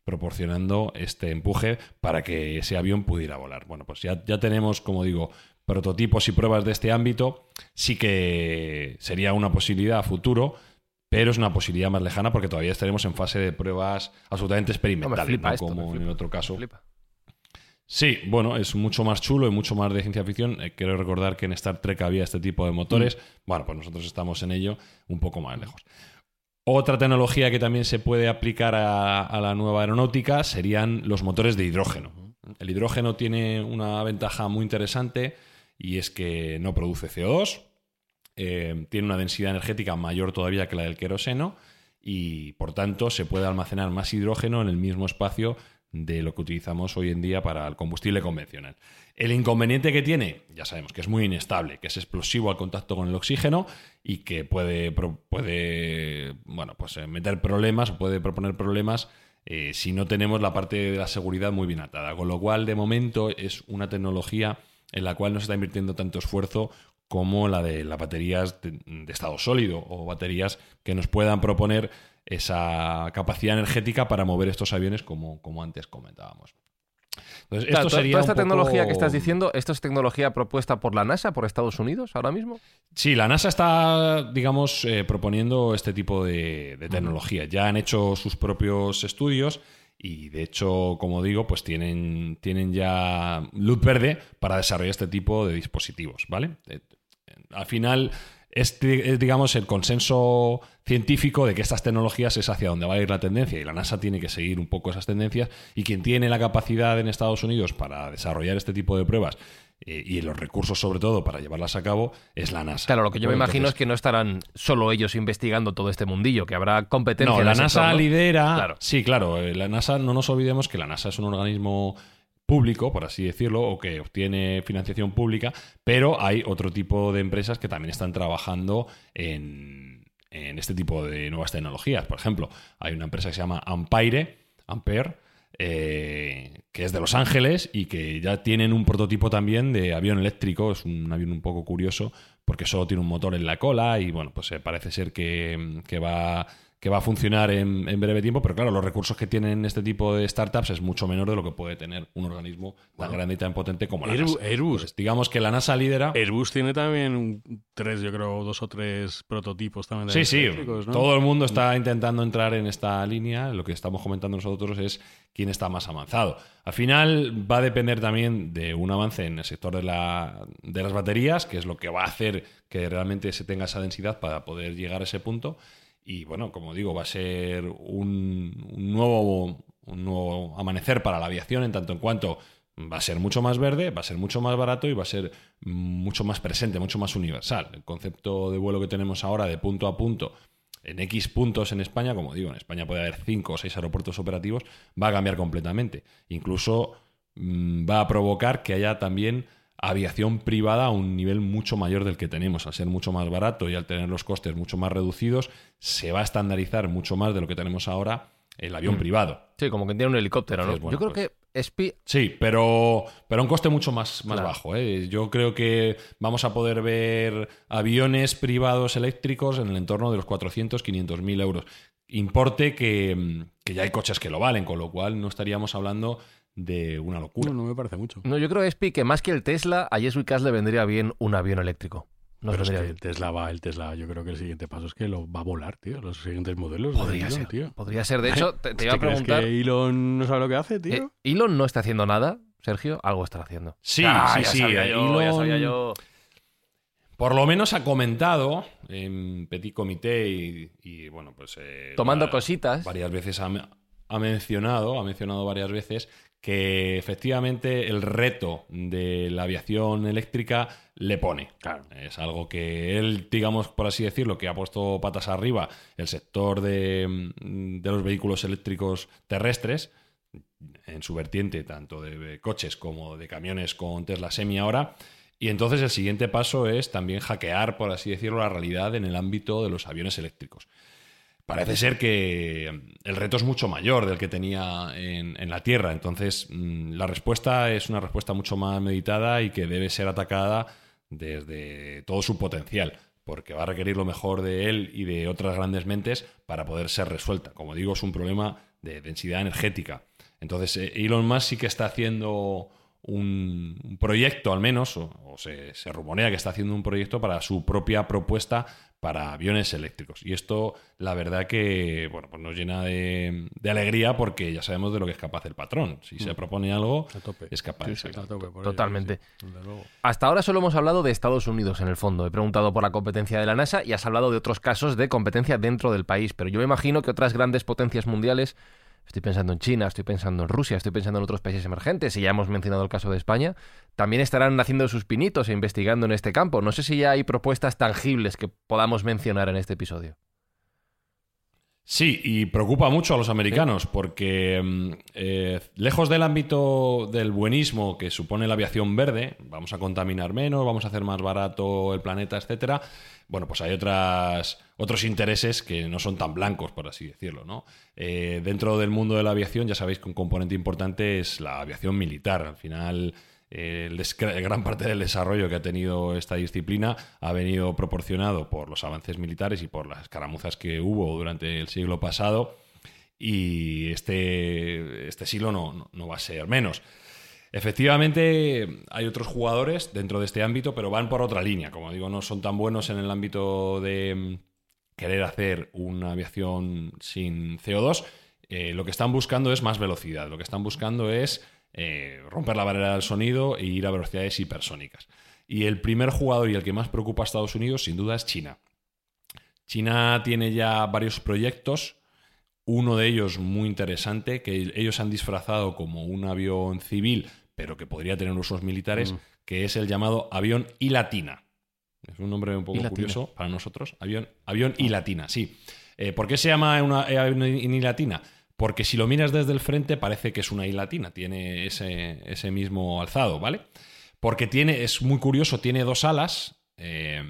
proporcionando este empuje para que ese avión pudiera volar. Bueno, pues ya, ya tenemos, como digo, prototipos y pruebas de este ámbito. Sí que sería una posibilidad a futuro, pero es una posibilidad más lejana porque todavía estaremos en fase de pruebas absolutamente experimentales, no esto, como en el otro caso. Sí, bueno, es mucho más chulo y mucho más de ciencia ficción. Eh, quiero recordar que en Star Trek había este tipo de motores. Bueno, pues nosotros estamos en ello un poco más lejos. Otra tecnología que también se puede aplicar a, a la nueva aeronáutica serían los motores de hidrógeno. El hidrógeno tiene una ventaja muy interesante y es que no produce CO2, eh, tiene una densidad energética mayor todavía que la del queroseno y por tanto se puede almacenar más hidrógeno en el mismo espacio de lo que utilizamos hoy en día para el combustible convencional. El inconveniente que tiene, ya sabemos que es muy inestable, que es explosivo al contacto con el oxígeno y que puede, puede bueno, pues, eh, meter problemas, puede proponer problemas eh, si no tenemos la parte de la seguridad muy bien atada. Con lo cual, de momento, es una tecnología en la cual no se está invirtiendo tanto esfuerzo como la de las baterías de, de estado sólido o baterías que nos puedan proponer esa capacidad energética para mover estos aviones como, como antes comentábamos. Entonces, Claro, esto to- sería toda esta tecnología que estás diciendo, ¿esto es tecnología propuesta por la NASA, por Estados Unidos ahora mismo? Sí, la NASA está, digamos, eh, proponiendo este tipo de, de tecnología. Ya han hecho sus propios estudios y, de hecho, como digo, pues tienen, tienen ya luz verde para desarrollar este tipo de dispositivos, ¿vale? Al final, es, digamos, el consenso científico de que estas tecnologías es hacia donde va a ir la tendencia y la NASA tiene que seguir un poco esas tendencias y quien tiene la capacidad en Estados Unidos para desarrollar este tipo de pruebas eh, y los recursos sobre todo para llevarlas a cabo es la NASA. Claro, lo que yo me imagino es que no estarán solo ellos investigando todo este mundillo, que habrá competencia. No, la NASA sector, ¿no? lidera. Claro. Sí, claro, eh, la NASA, no nos olvidemos que la NASA es un organismo público, por así decirlo, o que obtiene financiación pública, pero hay otro tipo de empresas que también están trabajando en, en este tipo de nuevas tecnologías. Por ejemplo, hay una empresa que se llama Ampere, Ampere, eh, que es de Los Ángeles y que ya tienen un prototipo también de avión eléctrico. Es un avión un poco curioso porque solo tiene un motor en la cola y bueno, pues eh, parece ser que, que va que va a funcionar en, en breve tiempo, pero claro, los recursos que tienen este tipo de startups es mucho menor de lo que puede tener un organismo tan grande y tan potente como la Airbus- NASA. Airbus. Entonces, digamos que la NASA lidera. Airbus tiene también tres, yo creo, dos o tres prototipos también. de Sí, sí, todo el mundo está intentando entrar en esta línea. Lo que estamos comentando nosotros es quién está más avanzado. Al final va a depender también de un avance en el sector de, la- de las baterías, que es lo que va a hacer que realmente se tenga esa densidad para poder llegar a ese punto. Y bueno, como digo, va a ser un, un nuevo, un nuevo amanecer para la aviación en tanto en cuanto va a ser mucho más verde, va a ser mucho más barato y va a ser mucho más presente, mucho más universal. El concepto de vuelo que tenemos ahora de punto a punto en X puntos en España, como digo, en España puede haber 5 o 6 aeropuertos operativos, va a cambiar completamente. Incluso mm, va a provocar que haya también aviación privada a un nivel mucho mayor del que tenemos. Al ser mucho más barato y al tener los costes mucho más reducidos, se va a estandarizar mucho más de lo que tenemos ahora el avión Mm. privado. Sí, como que tiene un helicóptero, ¿no? Bueno, yo creo pues- que Spi... Sí, pero, pero a un coste mucho más, más Claro. bajo. ¿eh? Yo creo que vamos a poder ver aviones privados eléctricos en el entorno de los 400, 500 mil euros. Importe que, que ya hay coches que lo valen, con lo cual no estaríamos hablando de una locura. No, no me parece mucho. No, yo creo, Spi, que más que el Tesla, a Jesús Cas le vendría bien un avión eléctrico. Pero es que el Tesla va, el Tesla, yo creo que el siguiente paso es que lo va a volar, tío. Los siguientes modelos. de Podría Elon, ser, tío. podría ser. De [LAUGHS] hecho, te, te iba a ¿Te crees preguntar... que Elon no sabe lo que hace, tío? eh, ¿Elon no está haciendo nada, Sergio? Algo está haciendo. Sí, Ah, sí, ya sí. sabía yo, ya Elon- sabía yo. Por lo menos ha comentado en Petit Comité y, y, bueno, pues... eh, Tomando va- cositas. Varias veces ha, ha mencionado, ha mencionado varias veces que efectivamente el reto de la aviación eléctrica le pone. Claro. Es algo que él, digamos, por así decirlo, que ha puesto patas arriba el sector de, mm, de los vehículos eléctricos terrestres en su vertiente tanto de coches como de camiones con Tesla Semi ahora. Y entonces el siguiente paso es también hackear, por así decirlo, la realidad en el ámbito de los aviones eléctricos. Parece ser que el reto es mucho mayor del que tenía en, en la Tierra. Entonces, mm, la respuesta es una respuesta mucho más meditada y que debe ser atacada desde todo su potencial, porque va a requerir lo mejor de él y de otras grandes mentes para poder ser resuelta. Como digo, es un problema de densidad energética. Entonces, eh, Elon Musk sí que está haciendo un, un proyecto, al menos, o, o se, se rumorea que está haciendo un proyecto para su propia propuesta para aviones eléctricos. Y esto, la verdad que, bueno, pues nos llena de, de alegría porque ya sabemos de lo que es capaz el patrón. Si se propone algo, A tope. es capaz Sí, de sí, sacarlo. a tope por ello, Totalmente. sí, desde luego. Hasta ahora solo hemos hablado de Estados Unidos en el fondo. He preguntado por la competencia de la NASA y has hablado de otros casos de competencia dentro del país. Pero yo me imagino que otras grandes potencias mundiales, estoy pensando en China, estoy pensando en Rusia, estoy pensando en otros países emergentes y ya hemos mencionado el caso de España, también estarán haciendo sus pinitos e investigando en este campo. No sé si ya hay propuestas tangibles que podamos mencionar en este episodio. Sí, y preocupa mucho a los americanos porque mm, eh, lejos del ámbito del buenismo que supone la aviación verde, vamos a contaminar menos, vamos a hacer más barato el planeta, etcétera. Bueno, pues hay otras, otros intereses que no son tan blancos, por así decirlo, ¿no? Eh, dentro del mundo de la aviación, ya sabéis que un componente importante es la aviación militar. Al final, gran parte del desarrollo que ha tenido esta disciplina ha venido proporcionado por los avances militares y por las escaramuzas que hubo durante el siglo pasado y este, este siglo no- no va a ser menos. Efectivamente, hay otros jugadores dentro de este ámbito, pero van por otra línea. Como digo, no son tan buenos en el ámbito de mm, querer hacer una aviación sin CO2. Eh, lo que están buscando es más velocidad. Lo que están buscando es eh, romper la barrera del sonido e ir a velocidades hipersónicas. Y el primer jugador y el que más preocupa a Estados Unidos, sin duda, es China. China tiene ya varios proyectos, uno de ellos muy interesante, que ellos han disfrazado como un avión civil, pero que podría tener usos militares, Mm. que es el llamado avión I Latina. Es un nombre un poco curioso para nosotros. Avión, avión I Latina, sí. Eh, ¿Por qué se llama una eh, avión I Latina? Porque si lo miras desde el frente parece que es una I latina, tiene ese, ese mismo alzado, ¿vale? Porque tiene, es muy curioso, tiene dos alas, eh,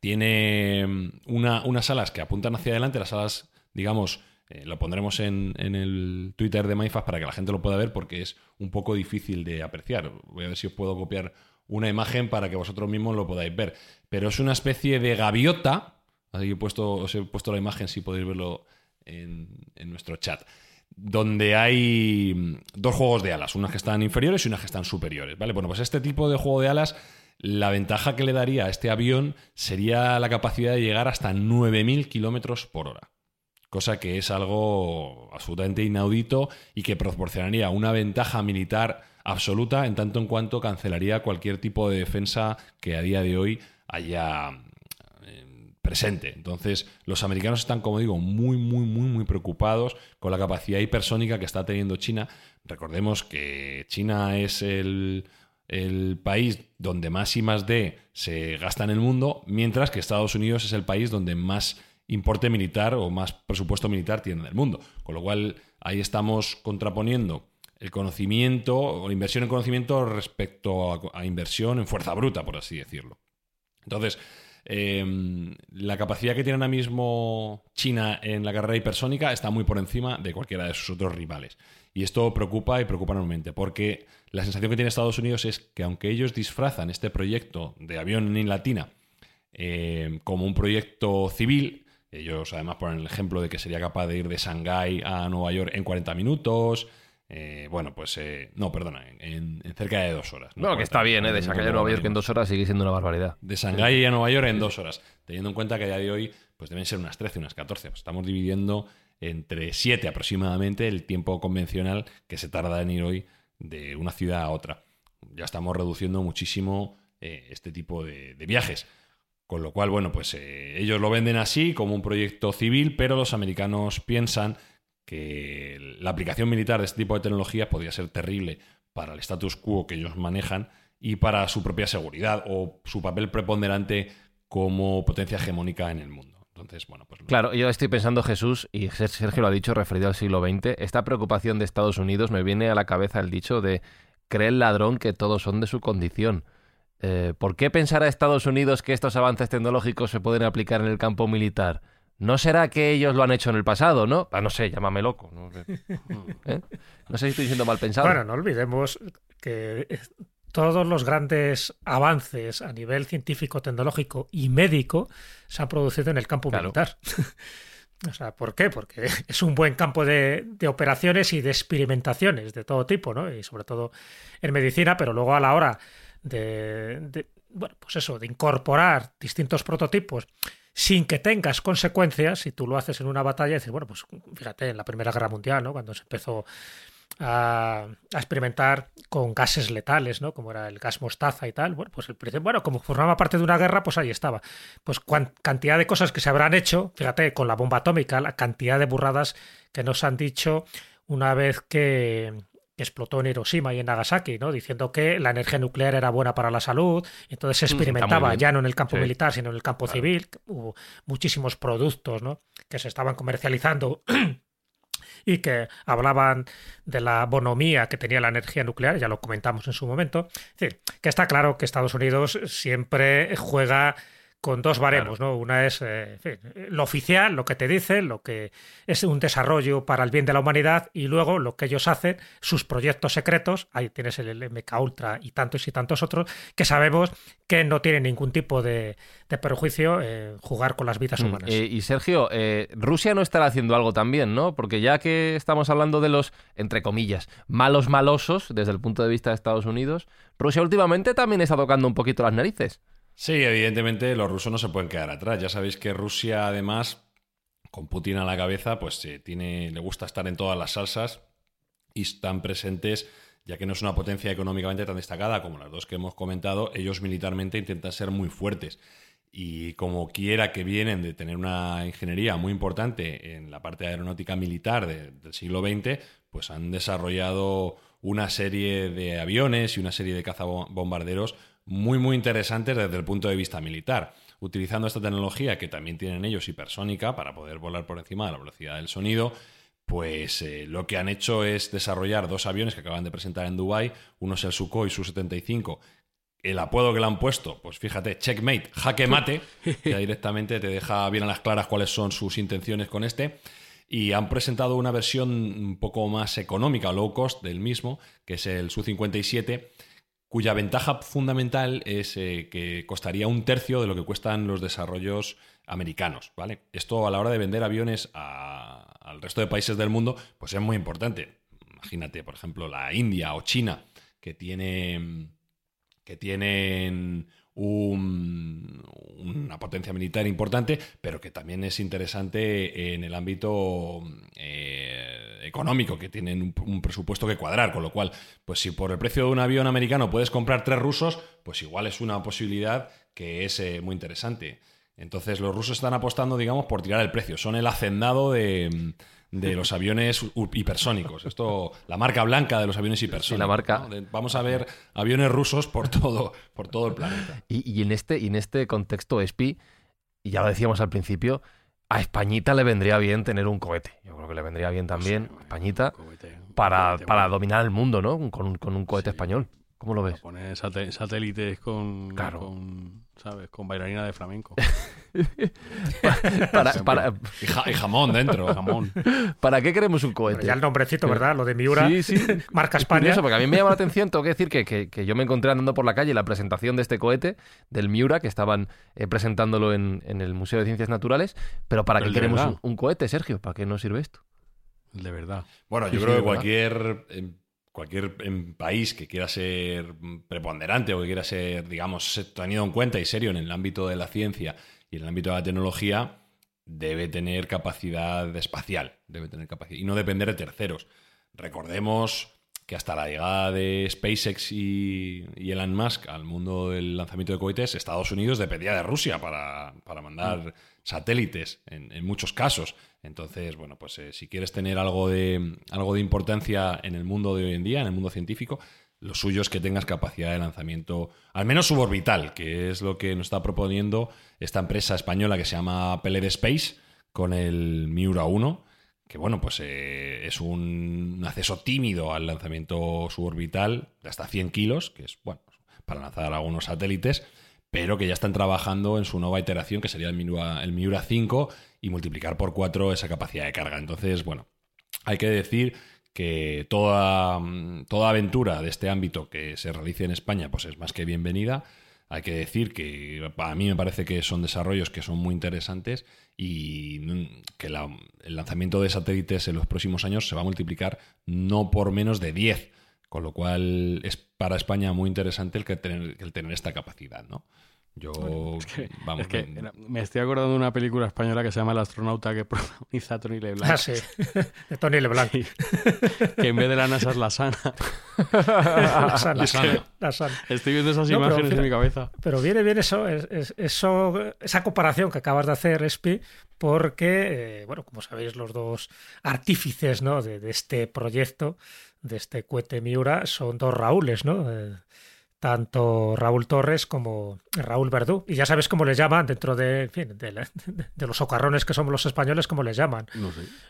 tiene una- unas alas que apuntan hacia adelante, las alas, digamos, eh, lo pondremos en, el Twitter de Mindfast para que la gente lo pueda ver porque es un poco difícil de apreciar. Voy a ver si os puedo copiar una imagen para que vosotros mismos lo podáis ver. Pero es una especie de gaviota, así que he puesto, os he puesto la imagen si podéis verlo en, en nuestro chat, donde hay mm, dos juegos de alas, unas que están inferiores y unas que están superiores. ¿vale? Bueno, pues este tipo de juego de alas, la ventaja que le daría a este avión sería la capacidad de llegar hasta 9.000 kilómetros por hora. Cosa que es algo absolutamente inaudito y que proporcionaría una ventaja militar absoluta en tanto en cuanto cancelaría cualquier tipo de defensa que a día de hoy haya eh, presente. Entonces, los americanos están, como digo, muy, muy, muy, muy preocupados con la capacidad hipersónica que está teniendo China. Recordemos que China es el, el país donde más y más D se gasta en el mundo, mientras que Estados Unidos es el país donde más importe militar o más presupuesto militar tiene en el mundo. Con lo cual, ahí estamos contraponiendo el conocimiento o la inversión en conocimiento respecto a, inversión en fuerza bruta, por así decirlo. Entonces, eh, la capacidad que tiene ahora mismo China en la carrera hipersónica está muy por encima de cualquiera de sus otros rivales. Y esto preocupa y preocupa enormemente, porque la sensación que tiene Estados Unidos es que aunque ellos disfrazan este proyecto de avión en latina eh, como un proyecto civil, ellos además ponen el ejemplo de que sería capaz de ir de Shanghái a Nueva York en 40 minutos. eh, bueno, pues eh, no, perdona, en, en cerca de dos horas. ¿no? Bueno, que está 40, bien, ¿eh? De 40 Shanghái a Nueva York en dos horas sigue siendo una barbaridad. De Shanghái a Nueva York en dos horas. Teniendo en cuenta que a día de hoy pues deben ser unas 13, unas 14. Pues estamos dividiendo entre 7 aproximadamente el tiempo convencional que se tarda en ir hoy de una ciudad a otra. Ya estamos reduciendo muchísimo eh, este tipo de, de viajes. Con lo cual, bueno, pues eh, ellos lo venden así como un proyecto civil, pero los americanos piensan que la aplicación militar de este tipo de tecnologías podría ser terrible para el status quo que ellos manejan y para su propia seguridad o su papel preponderante como potencia hegemónica en el mundo. Entonces, bueno, pues Claro, yo estoy pensando, Jesús, y Sergio lo ha dicho, referido al siglo XX, esta preocupación de Estados Unidos me viene a la cabeza el dicho de cree el ladrón que todos son de su condición. Eh, ¿Por qué pensará Estados Unidos que estos avances tecnológicos se pueden aplicar en el campo militar? ¿No será que ellos lo han hecho en el pasado, no? Ah, no sé, llámame loco. No sé, [LAUGHS] ¿Eh? No sé si estoy siendo mal pensado. Bueno, no olvidemos que todos los grandes avances a nivel científico, tecnológico y médico se han producido en el campo Claro. militar. [LAUGHS] O sea, ¿por qué? Porque [LAUGHS] es un buen campo de, de operaciones y de experimentaciones de todo tipo, ¿no? Y sobre todo en medicina, pero luego a la hora de, bueno, pues eso, de incorporar distintos prototipos sin que tengas consecuencias, si tú lo haces en una batalla, dices, bueno, pues fíjate, en la Primera Guerra Mundial, ¿no? Cuando se empezó a, experimentar con gases letales, ¿no? Como era el gas mostaza y tal. Bueno, pues el bueno, como formaba parte de una guerra, pues ahí estaba. Pues cuan- cantidad de cosas que se habrán hecho, fíjate, con la bomba atómica, la cantidad de burradas que nos han dicho una vez que, que explotó en Hiroshima y en Nagasaki, ¿no? Diciendo que la energía nuclear era buena para la salud. Entonces se Mm, experimentaba ya no en el campo Sí. militar, sino en el campo Claro. civil. Hubo muchísimos productos, ¿no? Que se estaban comercializando [CLEARS THROAT] y que hablaban de la bonomía que tenía la energía nuclear, ya lo comentamos en su momento. Es decir, que está claro que Estados Unidos siempre juega con dos baremos, ¿no? Una es eh, en fin, lo oficial, lo que te dicen, lo que es un desarrollo para el bien de la humanidad, y luego lo que ellos hacen, sus proyectos secretos, ahí tienes el MK Ultra y tantos y tantos otros, que sabemos que no tienen ningún tipo de, de perjuicio jugar con las vidas Mm, humanas. eh, y Sergio, eh, Rusia no estará haciendo algo también, ¿no? Porque ya que estamos hablando de los, entre comillas, malos malosos desde el punto de vista de Estados Unidos, Rusia últimamente también está tocando un poquito las narices. Sí, evidentemente los rusos no se pueden quedar atrás. Ya sabéis que Rusia, además, con Putin a la cabeza, pues eh, tiene, le gusta estar en todas las salsas y están presentes ya que no es una potencia económicamente tan destacada como las dos que hemos comentado, ellos militarmente intentan ser muy fuertes. Y como quiera que vienen de tener una ingeniería muy importante en la parte aeronáutica militar del siglo XX, pues han desarrollado una serie de aviones y una serie de cazabombarderos muy, muy interesantes desde el punto de vista militar. Utilizando esta tecnología que también tienen ellos hipersónica para poder volar por encima de la velocidad del sonido, pues eh, lo que han hecho es desarrollar dos aviones que acaban de presentar en Dubai, uno es el Sukhoi Su-75, el apodo que le han puesto, pues fíjate, checkmate, jaque mate, [LAUGHS] que directamente te deja bien a las claras cuáles son sus intenciones con este. Y han presentado una versión un poco más económica, low cost del mismo, que es el Su-57, cuya ventaja fundamental es eh, que costaría un tercio de lo que cuestan los desarrollos americanos, ¿vale? Esto a la hora de vender aviones al resto de países del mundo, pues es muy importante. Imagínate, por ejemplo, la India o China, que tiene que tienen una potencia militar importante, pero que también es interesante en el ámbito eh, económico, que tienen un, presupuesto que cuadrar, con lo cual, pues si por el precio de un avión americano puedes comprar tres rusos, pues igual es una posibilidad que es eh, muy interesante. Entonces los rusos están apostando, digamos, por tirar el precio. Son el hacendado de, de los aviones hipersónicos. Esto, la marca blanca de los aviones hipersónicos. la marca. Vamos a ver aviones rusos por todo, por todo el planeta. Y, en este, y en este contexto, ESPI, y ya lo decíamos al principio, a Españita le vendría bien tener un cohete. Yo creo que le vendría bien también, a Españita, para, para dominar el mundo, ¿no? Con, con un cohete español. ¿Cómo lo ves? Poner satélites con, con, ¿sabes? Con bailarina de flamenco. [LAUGHS] para, y, jamón dentro, jamón. ¿Para qué queremos un cohete? ya el nombrecito, ¿verdad? Lo de Miura, sí, sí. [LAUGHS] marca España. porque a mí me llama la [LAUGHS] atención, tengo que decir que, que, yo me encontré andando por la calle la presentación de este cohete, del Miura, que estaban eh, presentándolo en, en, el Museo de Ciencias Naturales. Pero ¿para qué queremos un, un, cohete, Sergio? ¿Para qué nos sirve esto? De verdad. Bueno, yo creo que cualquier em, cualquier em, país que quiera ser preponderante o que quiera ser, digamos, tenido en cuenta y serio en el ámbito de la ciencia y en el ámbito de la tecnología, debe tener capacidad espacial, debe tener capacidad y no depender de terceros. Recordemos que hasta la llegada de SpaceX y, Elon Musk al mundo del lanzamiento de cohetes, Estados Unidos dependía de Rusia para, mandar satélites en, muchos casos. Entonces, bueno, pues eh, si quieres tener algo de, algo de importancia en el mundo de hoy en día, en el mundo científico, lo suyo es que tengas capacidad de lanzamiento, al menos suborbital, que es lo que nos está proponiendo esta empresa española que se llama Peled Space con el Miura 1 que bueno, pues eh, es un acceso tímido al lanzamiento suborbital de hasta 100 kilos, que es bueno para lanzar algunos satélites, pero que ya están trabajando en su nueva iteración, que sería el Miura, el Miura 5, y multiplicar por 4 esa capacidad de carga. Entonces, bueno, hay que decir que toda, toda aventura de este ámbito que se realice en España, pues es más que bienvenida. Hay que decir que a mí me parece que son desarrollos que son muy interesantes y que el lanzamiento de satélites en los próximos años se va a multiplicar no por menos de 10, con lo cual es para España muy interesante el, que tener, el tener esta capacidad, ¿no? Yo, vamos, me estoy acordando de una película española que se llama El astronauta que [LAUGHS] protagoniza Tony LeBlanc. Ah, sí, de Tony LeBlanc. que en vez de la NASA es la sana. [LAUGHS] la sana, la sana. Estoy viendo esas imágenes en mi cabeza. Pero viene bien eso, eso, esa comparación que acabas de hacer, Espi, porque, eh, bueno, como sabéis, los dos artífices ¿no? de, este proyecto, de este cohete Miura, son dos Raúles, ¿no? Eh, tanto Raúl Torres como Raúl Verdú. Y ya sabes cómo les llaman dentro de, [LAUGHS] de, los socarrones que somos los españoles, cómo les llaman.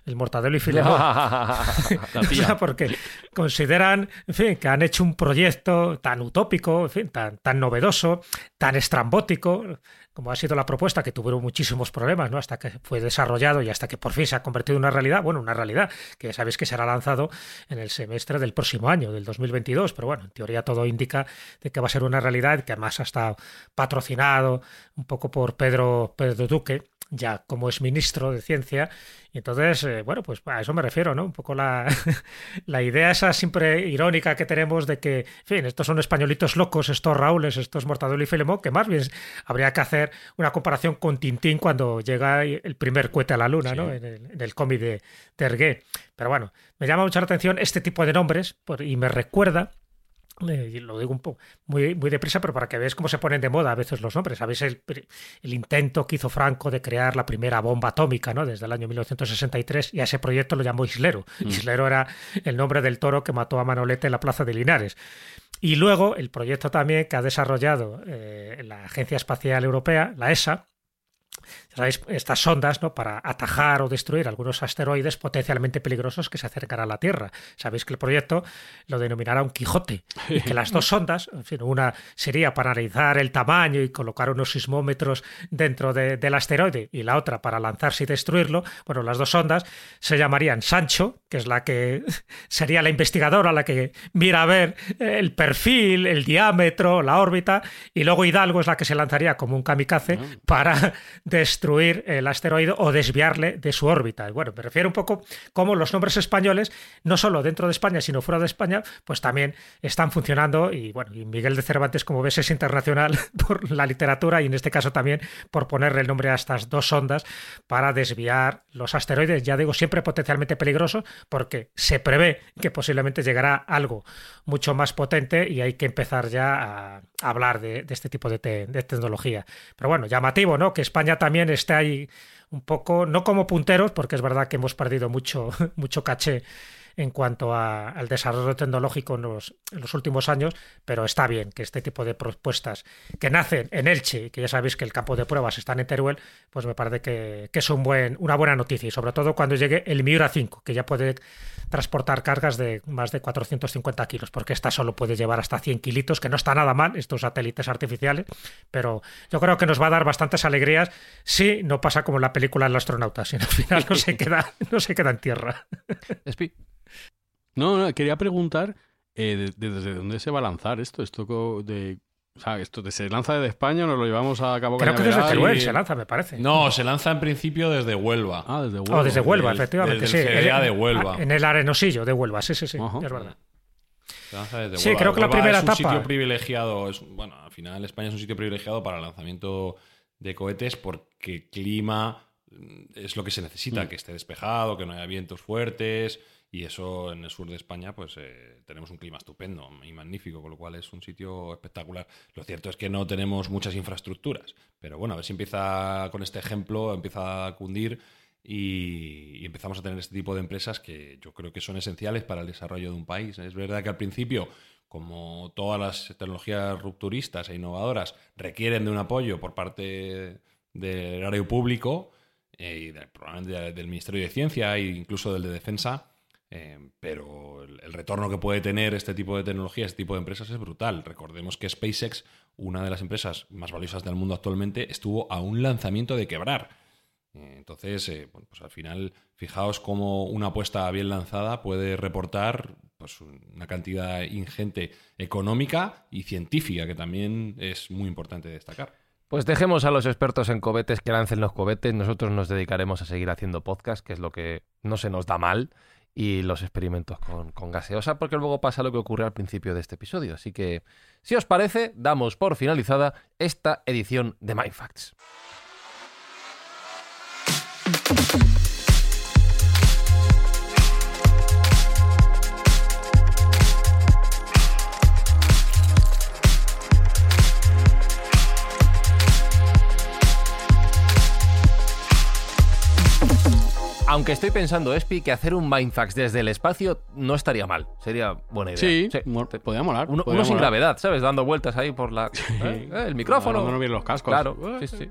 El Mortadelo y Filemón. [LAUGHS] [LAUGHS] Porque consideran en fin, que han hecho un proyecto tan utópico, en fin, tan, tan novedoso, tan estrambótico, como ha sido la propuesta, que tuvieron muchísimos problemas, ¿no? Hasta que fue desarrollado y hasta que por fin se ha convertido en una realidad, bueno, una realidad que ya sabéis que será lanzado en el semestre del próximo año, del 2022, pero bueno, en teoría todo indica de que va a ser una realidad que además ha estado patrocinado un poco por Pedro, Pedro Duque, ya como es ministro de Ciencia. Y entonces, eh, bueno, pues a eso me refiero, ¿no? Un poco la, [LAUGHS] la idea esa siempre irónica que tenemos de que, en fin, estos son españolitos locos, estos Raules, estos Mortadelo y Filemón, que más bien habría que hacer una comparación con Tintín cuando llega el primer cohete a la luna, ¿no? En el, cómic de Tergué. Pero bueno, me llama mucha la atención este tipo de nombres y me recuerda lo digo un poco muy, muy deprisa, pero para que veáis cómo se ponen de moda a veces los nombres. Sabéis el, el, intento que hizo Franco de crear la primera bomba atómica, ¿no? Desde el año 1963, y a ese proyecto lo llamó Islero. Mm. Islero era el nombre del toro que mató a Manolete en la plaza de Linares. Y luego el proyecto también que ha desarrollado eh, la Agencia Espacial Europea, la ESA. Estas sondas, ¿no? Para atajar o destruir algunos asteroides potencialmente peligrosos que se acercan a la Tierra. Sabéis que el proyecto lo denominará un Quijote y que las dos sondas, una sería para analizar el tamaño y colocar unos sismómetros dentro del asteroide y la otra para lanzarse y destruirlo. Bueno, las dos sondas se llamarían Sancho, que es la que [LAUGHS] sería la investigadora, la que mira a ver el perfil, el diámetro, la órbita, y luego Hidalgo es la que se lanzaría como un kamikaze ah. para [LAUGHS] destruir el asteroide o desviarle de su órbita. Bueno, me refiero un poco cómo los nombres españoles, no solo dentro de España, sino fuera de España, pues también están funcionando. Y bueno, y Miguel de Cervantes, como ves, es internacional [LAUGHS] por la literatura y en este caso también por ponerle el nombre a estas dos sondas para desviar los asteroides, ya digo, siempre potencialmente peligrosos, porque se prevé que posiblemente llegará algo mucho más potente y hay que empezar ya a, hablar de, este tipo de, de tecnología. Pero bueno, llamativo, ¿no? Que España también está ahí un poco, no como punteros, porque es verdad que hemos perdido mucho, [LAUGHS] mucho caché en cuanto al desarrollo tecnológico en los, últimos años, pero está bien que este tipo de propuestas que nacen en Elche, que ya sabéis que el campo de pruebas está en Teruel, pues me parece que, es un buen, una buena noticia y sobre todo cuando llegue el Miura 5, que ya puede transportar cargas de más de 450 kilos, porque esta solo puede llevar hasta 100 kilitos, que no está nada mal, estos satélites artificiales, pero yo creo que nos va a dar bastantes alegrías si no pasa como la película El astronauta, si al final no se queda, no se queda en tierra. No, no, quería preguntar eh, desde dónde se va a lanzar esto, esto de o sea, esto se lanza desde España o nos lo llevamos a Cabo Creo que desde Teruel se lanza, me parece. No, se lanza en principio desde Huelva. Ah, desde Huelva. Oh, desde Huelva, efectivamente, sí. de Huelva. En el arenosillo de Huelva, sí, sí, sí, es verdad. Se lanza desde sí, creo que la primera es etapa... un sitio privilegiado, es, bueno, al final España es un sitio privilegiado para el lanzamiento de cohetes porque el clima es lo que se necesita, mm. que esté despejado, que no haya vientos fuertes y eso en el sur de España, pues eh, tenemos un clima estupendo y magnífico, con lo cual es un sitio espectacular. Lo cierto es que no tenemos muchas infraestructuras, pero bueno, a ver si empieza con este ejemplo, empieza a cundir y, empezamos a tener este tipo de empresas que yo creo que son esenciales para el desarrollo de un país. Es verdad que al principio como todas las tecnologías rupturistas e innovadoras requieren de un apoyo por parte del área público eh, y probablemente del Ministerio de Ciencia e incluso del de Defensa, eh, pero el, retorno que puede tener este tipo de tecnología, este tipo de empresas es brutal. Recordemos que SpaceX, una de las empresas más valiosas del mundo actualmente, estuvo a un lanzamiento de quebrar. Eh, entonces, eh, pues al final, fijaos cómo una apuesta bien lanzada puede reportar pues, una cantidad ingente económica y científica, que también es muy importante destacar. Pues dejemos a los expertos en cohetes que lancen los cohetes. Nosotros nos dedicaremos a seguir haciendo podcast, que es lo que no se nos da mal y los experimentos con, gaseosa, porque luego pasa lo que ocurre al principio de este episodio. Así que, si os parece, damos por finalizada esta edición de Mindfacts. Aunque estoy pensando, Espi, que hacer un Mindfax desde el espacio no estaría mal. Sería buena idea. Sí, podría molar. Uno, sin gravedad, ¿sabes? Dando vueltas ahí por la. ¿eh? ¿Eh? El micrófono. No, bien los cascos. Claro. Sí, sí.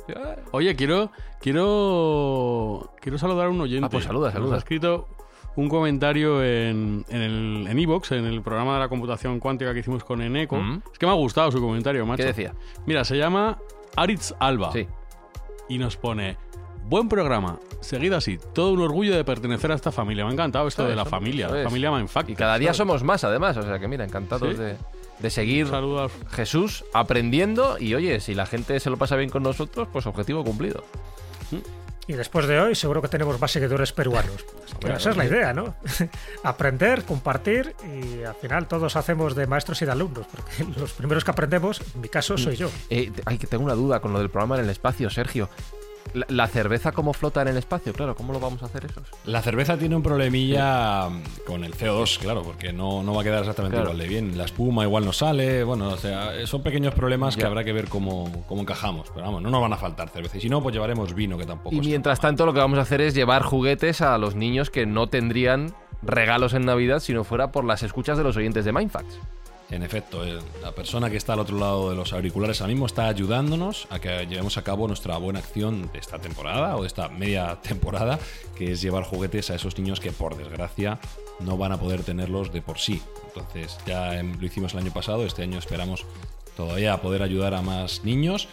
Oye, quiero. Quiero. Quiero saludar a un oyente. Ah, pues saluda, saluda. ha escrito un comentario en en Evox, en, el programa de la computación cuántica que hicimos con Eneco. Mm. Es que me ha gustado su comentario, macho. ¿Qué decía? Mira, se llama Aritz Alba. Sí. Y nos pone. Buen programa. Seguid así. Todo un orgullo de pertenecer a esta familia. Me ha encantado esto de la familia. La familia Mindfact. Y cada día somos más, además. O sea que mira, encantados de, de, seguir Jesús aprendiendo. Y oye, si la gente se lo pasa bien con nosotros, pues objetivo cumplido. Mm. Y después de hoy seguro que tenemos más seguidores peruanos. [LAUGHS] esa es la idea, ¿no? [LAUGHS] Aprender, compartir y al final todos hacemos de maestros y de alumnos, porque [LAUGHS] los primeros que aprendemos, en mi caso, soy yo. Eh, hay que tengo una duda con lo del programa en el espacio, Sergio. La, cerveza cómo flota en el espacio, claro, ¿cómo lo vamos a hacer eso? La cerveza tiene un problemilla con el CO2, claro, porque no, no va a quedar exactamente igual de bien. La espuma igual no sale, bueno, o sea, son pequeños problemas que habrá que ver cómo, cómo, encajamos. Pero vamos, no nos van a faltar cerveza. Y si no, pues llevaremos vino, que tampoco. Y mientras tanto, lo que vamos a hacer es llevar juguetes a los niños que no tendrían regalos en Navidad si no fuera por las escuchas de los oyentes de Mindfacts. En efecto, eh, la persona que está al otro lado de los auriculares ahora mismo está ayudándonos a que llevemos a cabo nuestra buena acción de esta temporada o de esta media temporada, que es llevar juguetes a esos niños que por desgracia no van a poder tenerlos de por sí. Entonces ya em, lo hicimos el año pasado, este año esperamos todavía poder ayudar a más niños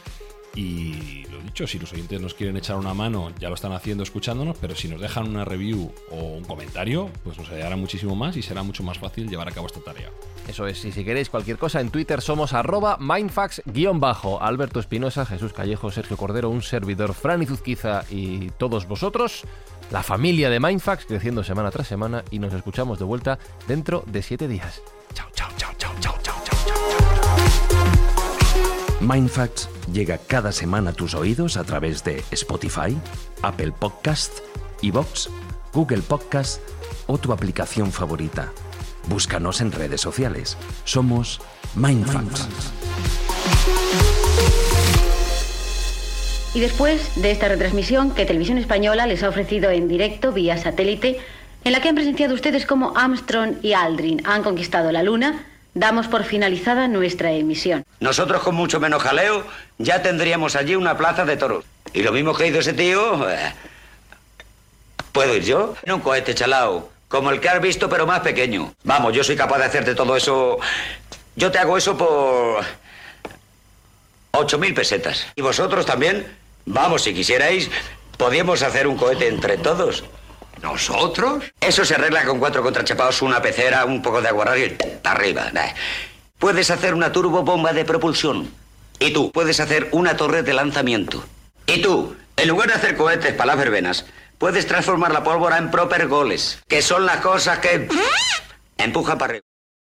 y lo dicho, si los oyentes nos quieren echar una mano, ya lo están haciendo escuchándonos, pero si nos dejan una review o un comentario, pues nos ayudará muchísimo más y será mucho más fácil llevar a cabo esta tarea. Eso es, y si queréis cualquier cosa en Twitter somos arroba mindfax-bajo. Alberto Espinosa, Jesús Callejo, Sergio Cordero, un servidor, Fran Izuzquiza y todos vosotros, la familia de Mindfax creciendo semana tras semana y nos escuchamos de vuelta dentro de siete días. Chao, chao, Mindfax llega cada semana a tus oídos a través de Spotify, Apple Podcast, Evox, Google Podcast o tu aplicación favorita. Búscanos en redes sociales. Somos Mindfacts. Y después de esta retransmisión que Televisión Española les ha ofrecido en directo vía satélite, en la que han presenciado ustedes cómo Armstrong y Aldrin han conquistado la Luna, damos por finalizada nuestra emisión. Nosotros con mucho menos jaleo ya tendríamos allí una plaza de toros. Y lo mismo que ha ido ese tío... Eh, ¿Puedo ir yo? En un cohete chalao. Como el que has visto, pero más pequeño. Vamos, yo soy capaz de hacerte todo eso. Yo te hago eso por. ocho mil pesetas. ¿Y vosotros también? Vamos, si quisierais, podíamos hacer un cohete entre todos. ¿Nosotros? Eso se arregla con cuatro contrachapados, una pecera, un poco de agua y arriba. Puedes hacer una turbobomba de propulsión. Y tú, puedes hacer una torre de lanzamiento. Y tú, en lugar de hacer cohetes para las verbenas, Puedes transformar la pólvora en proper goles, que son las cosas que empuja para arriba.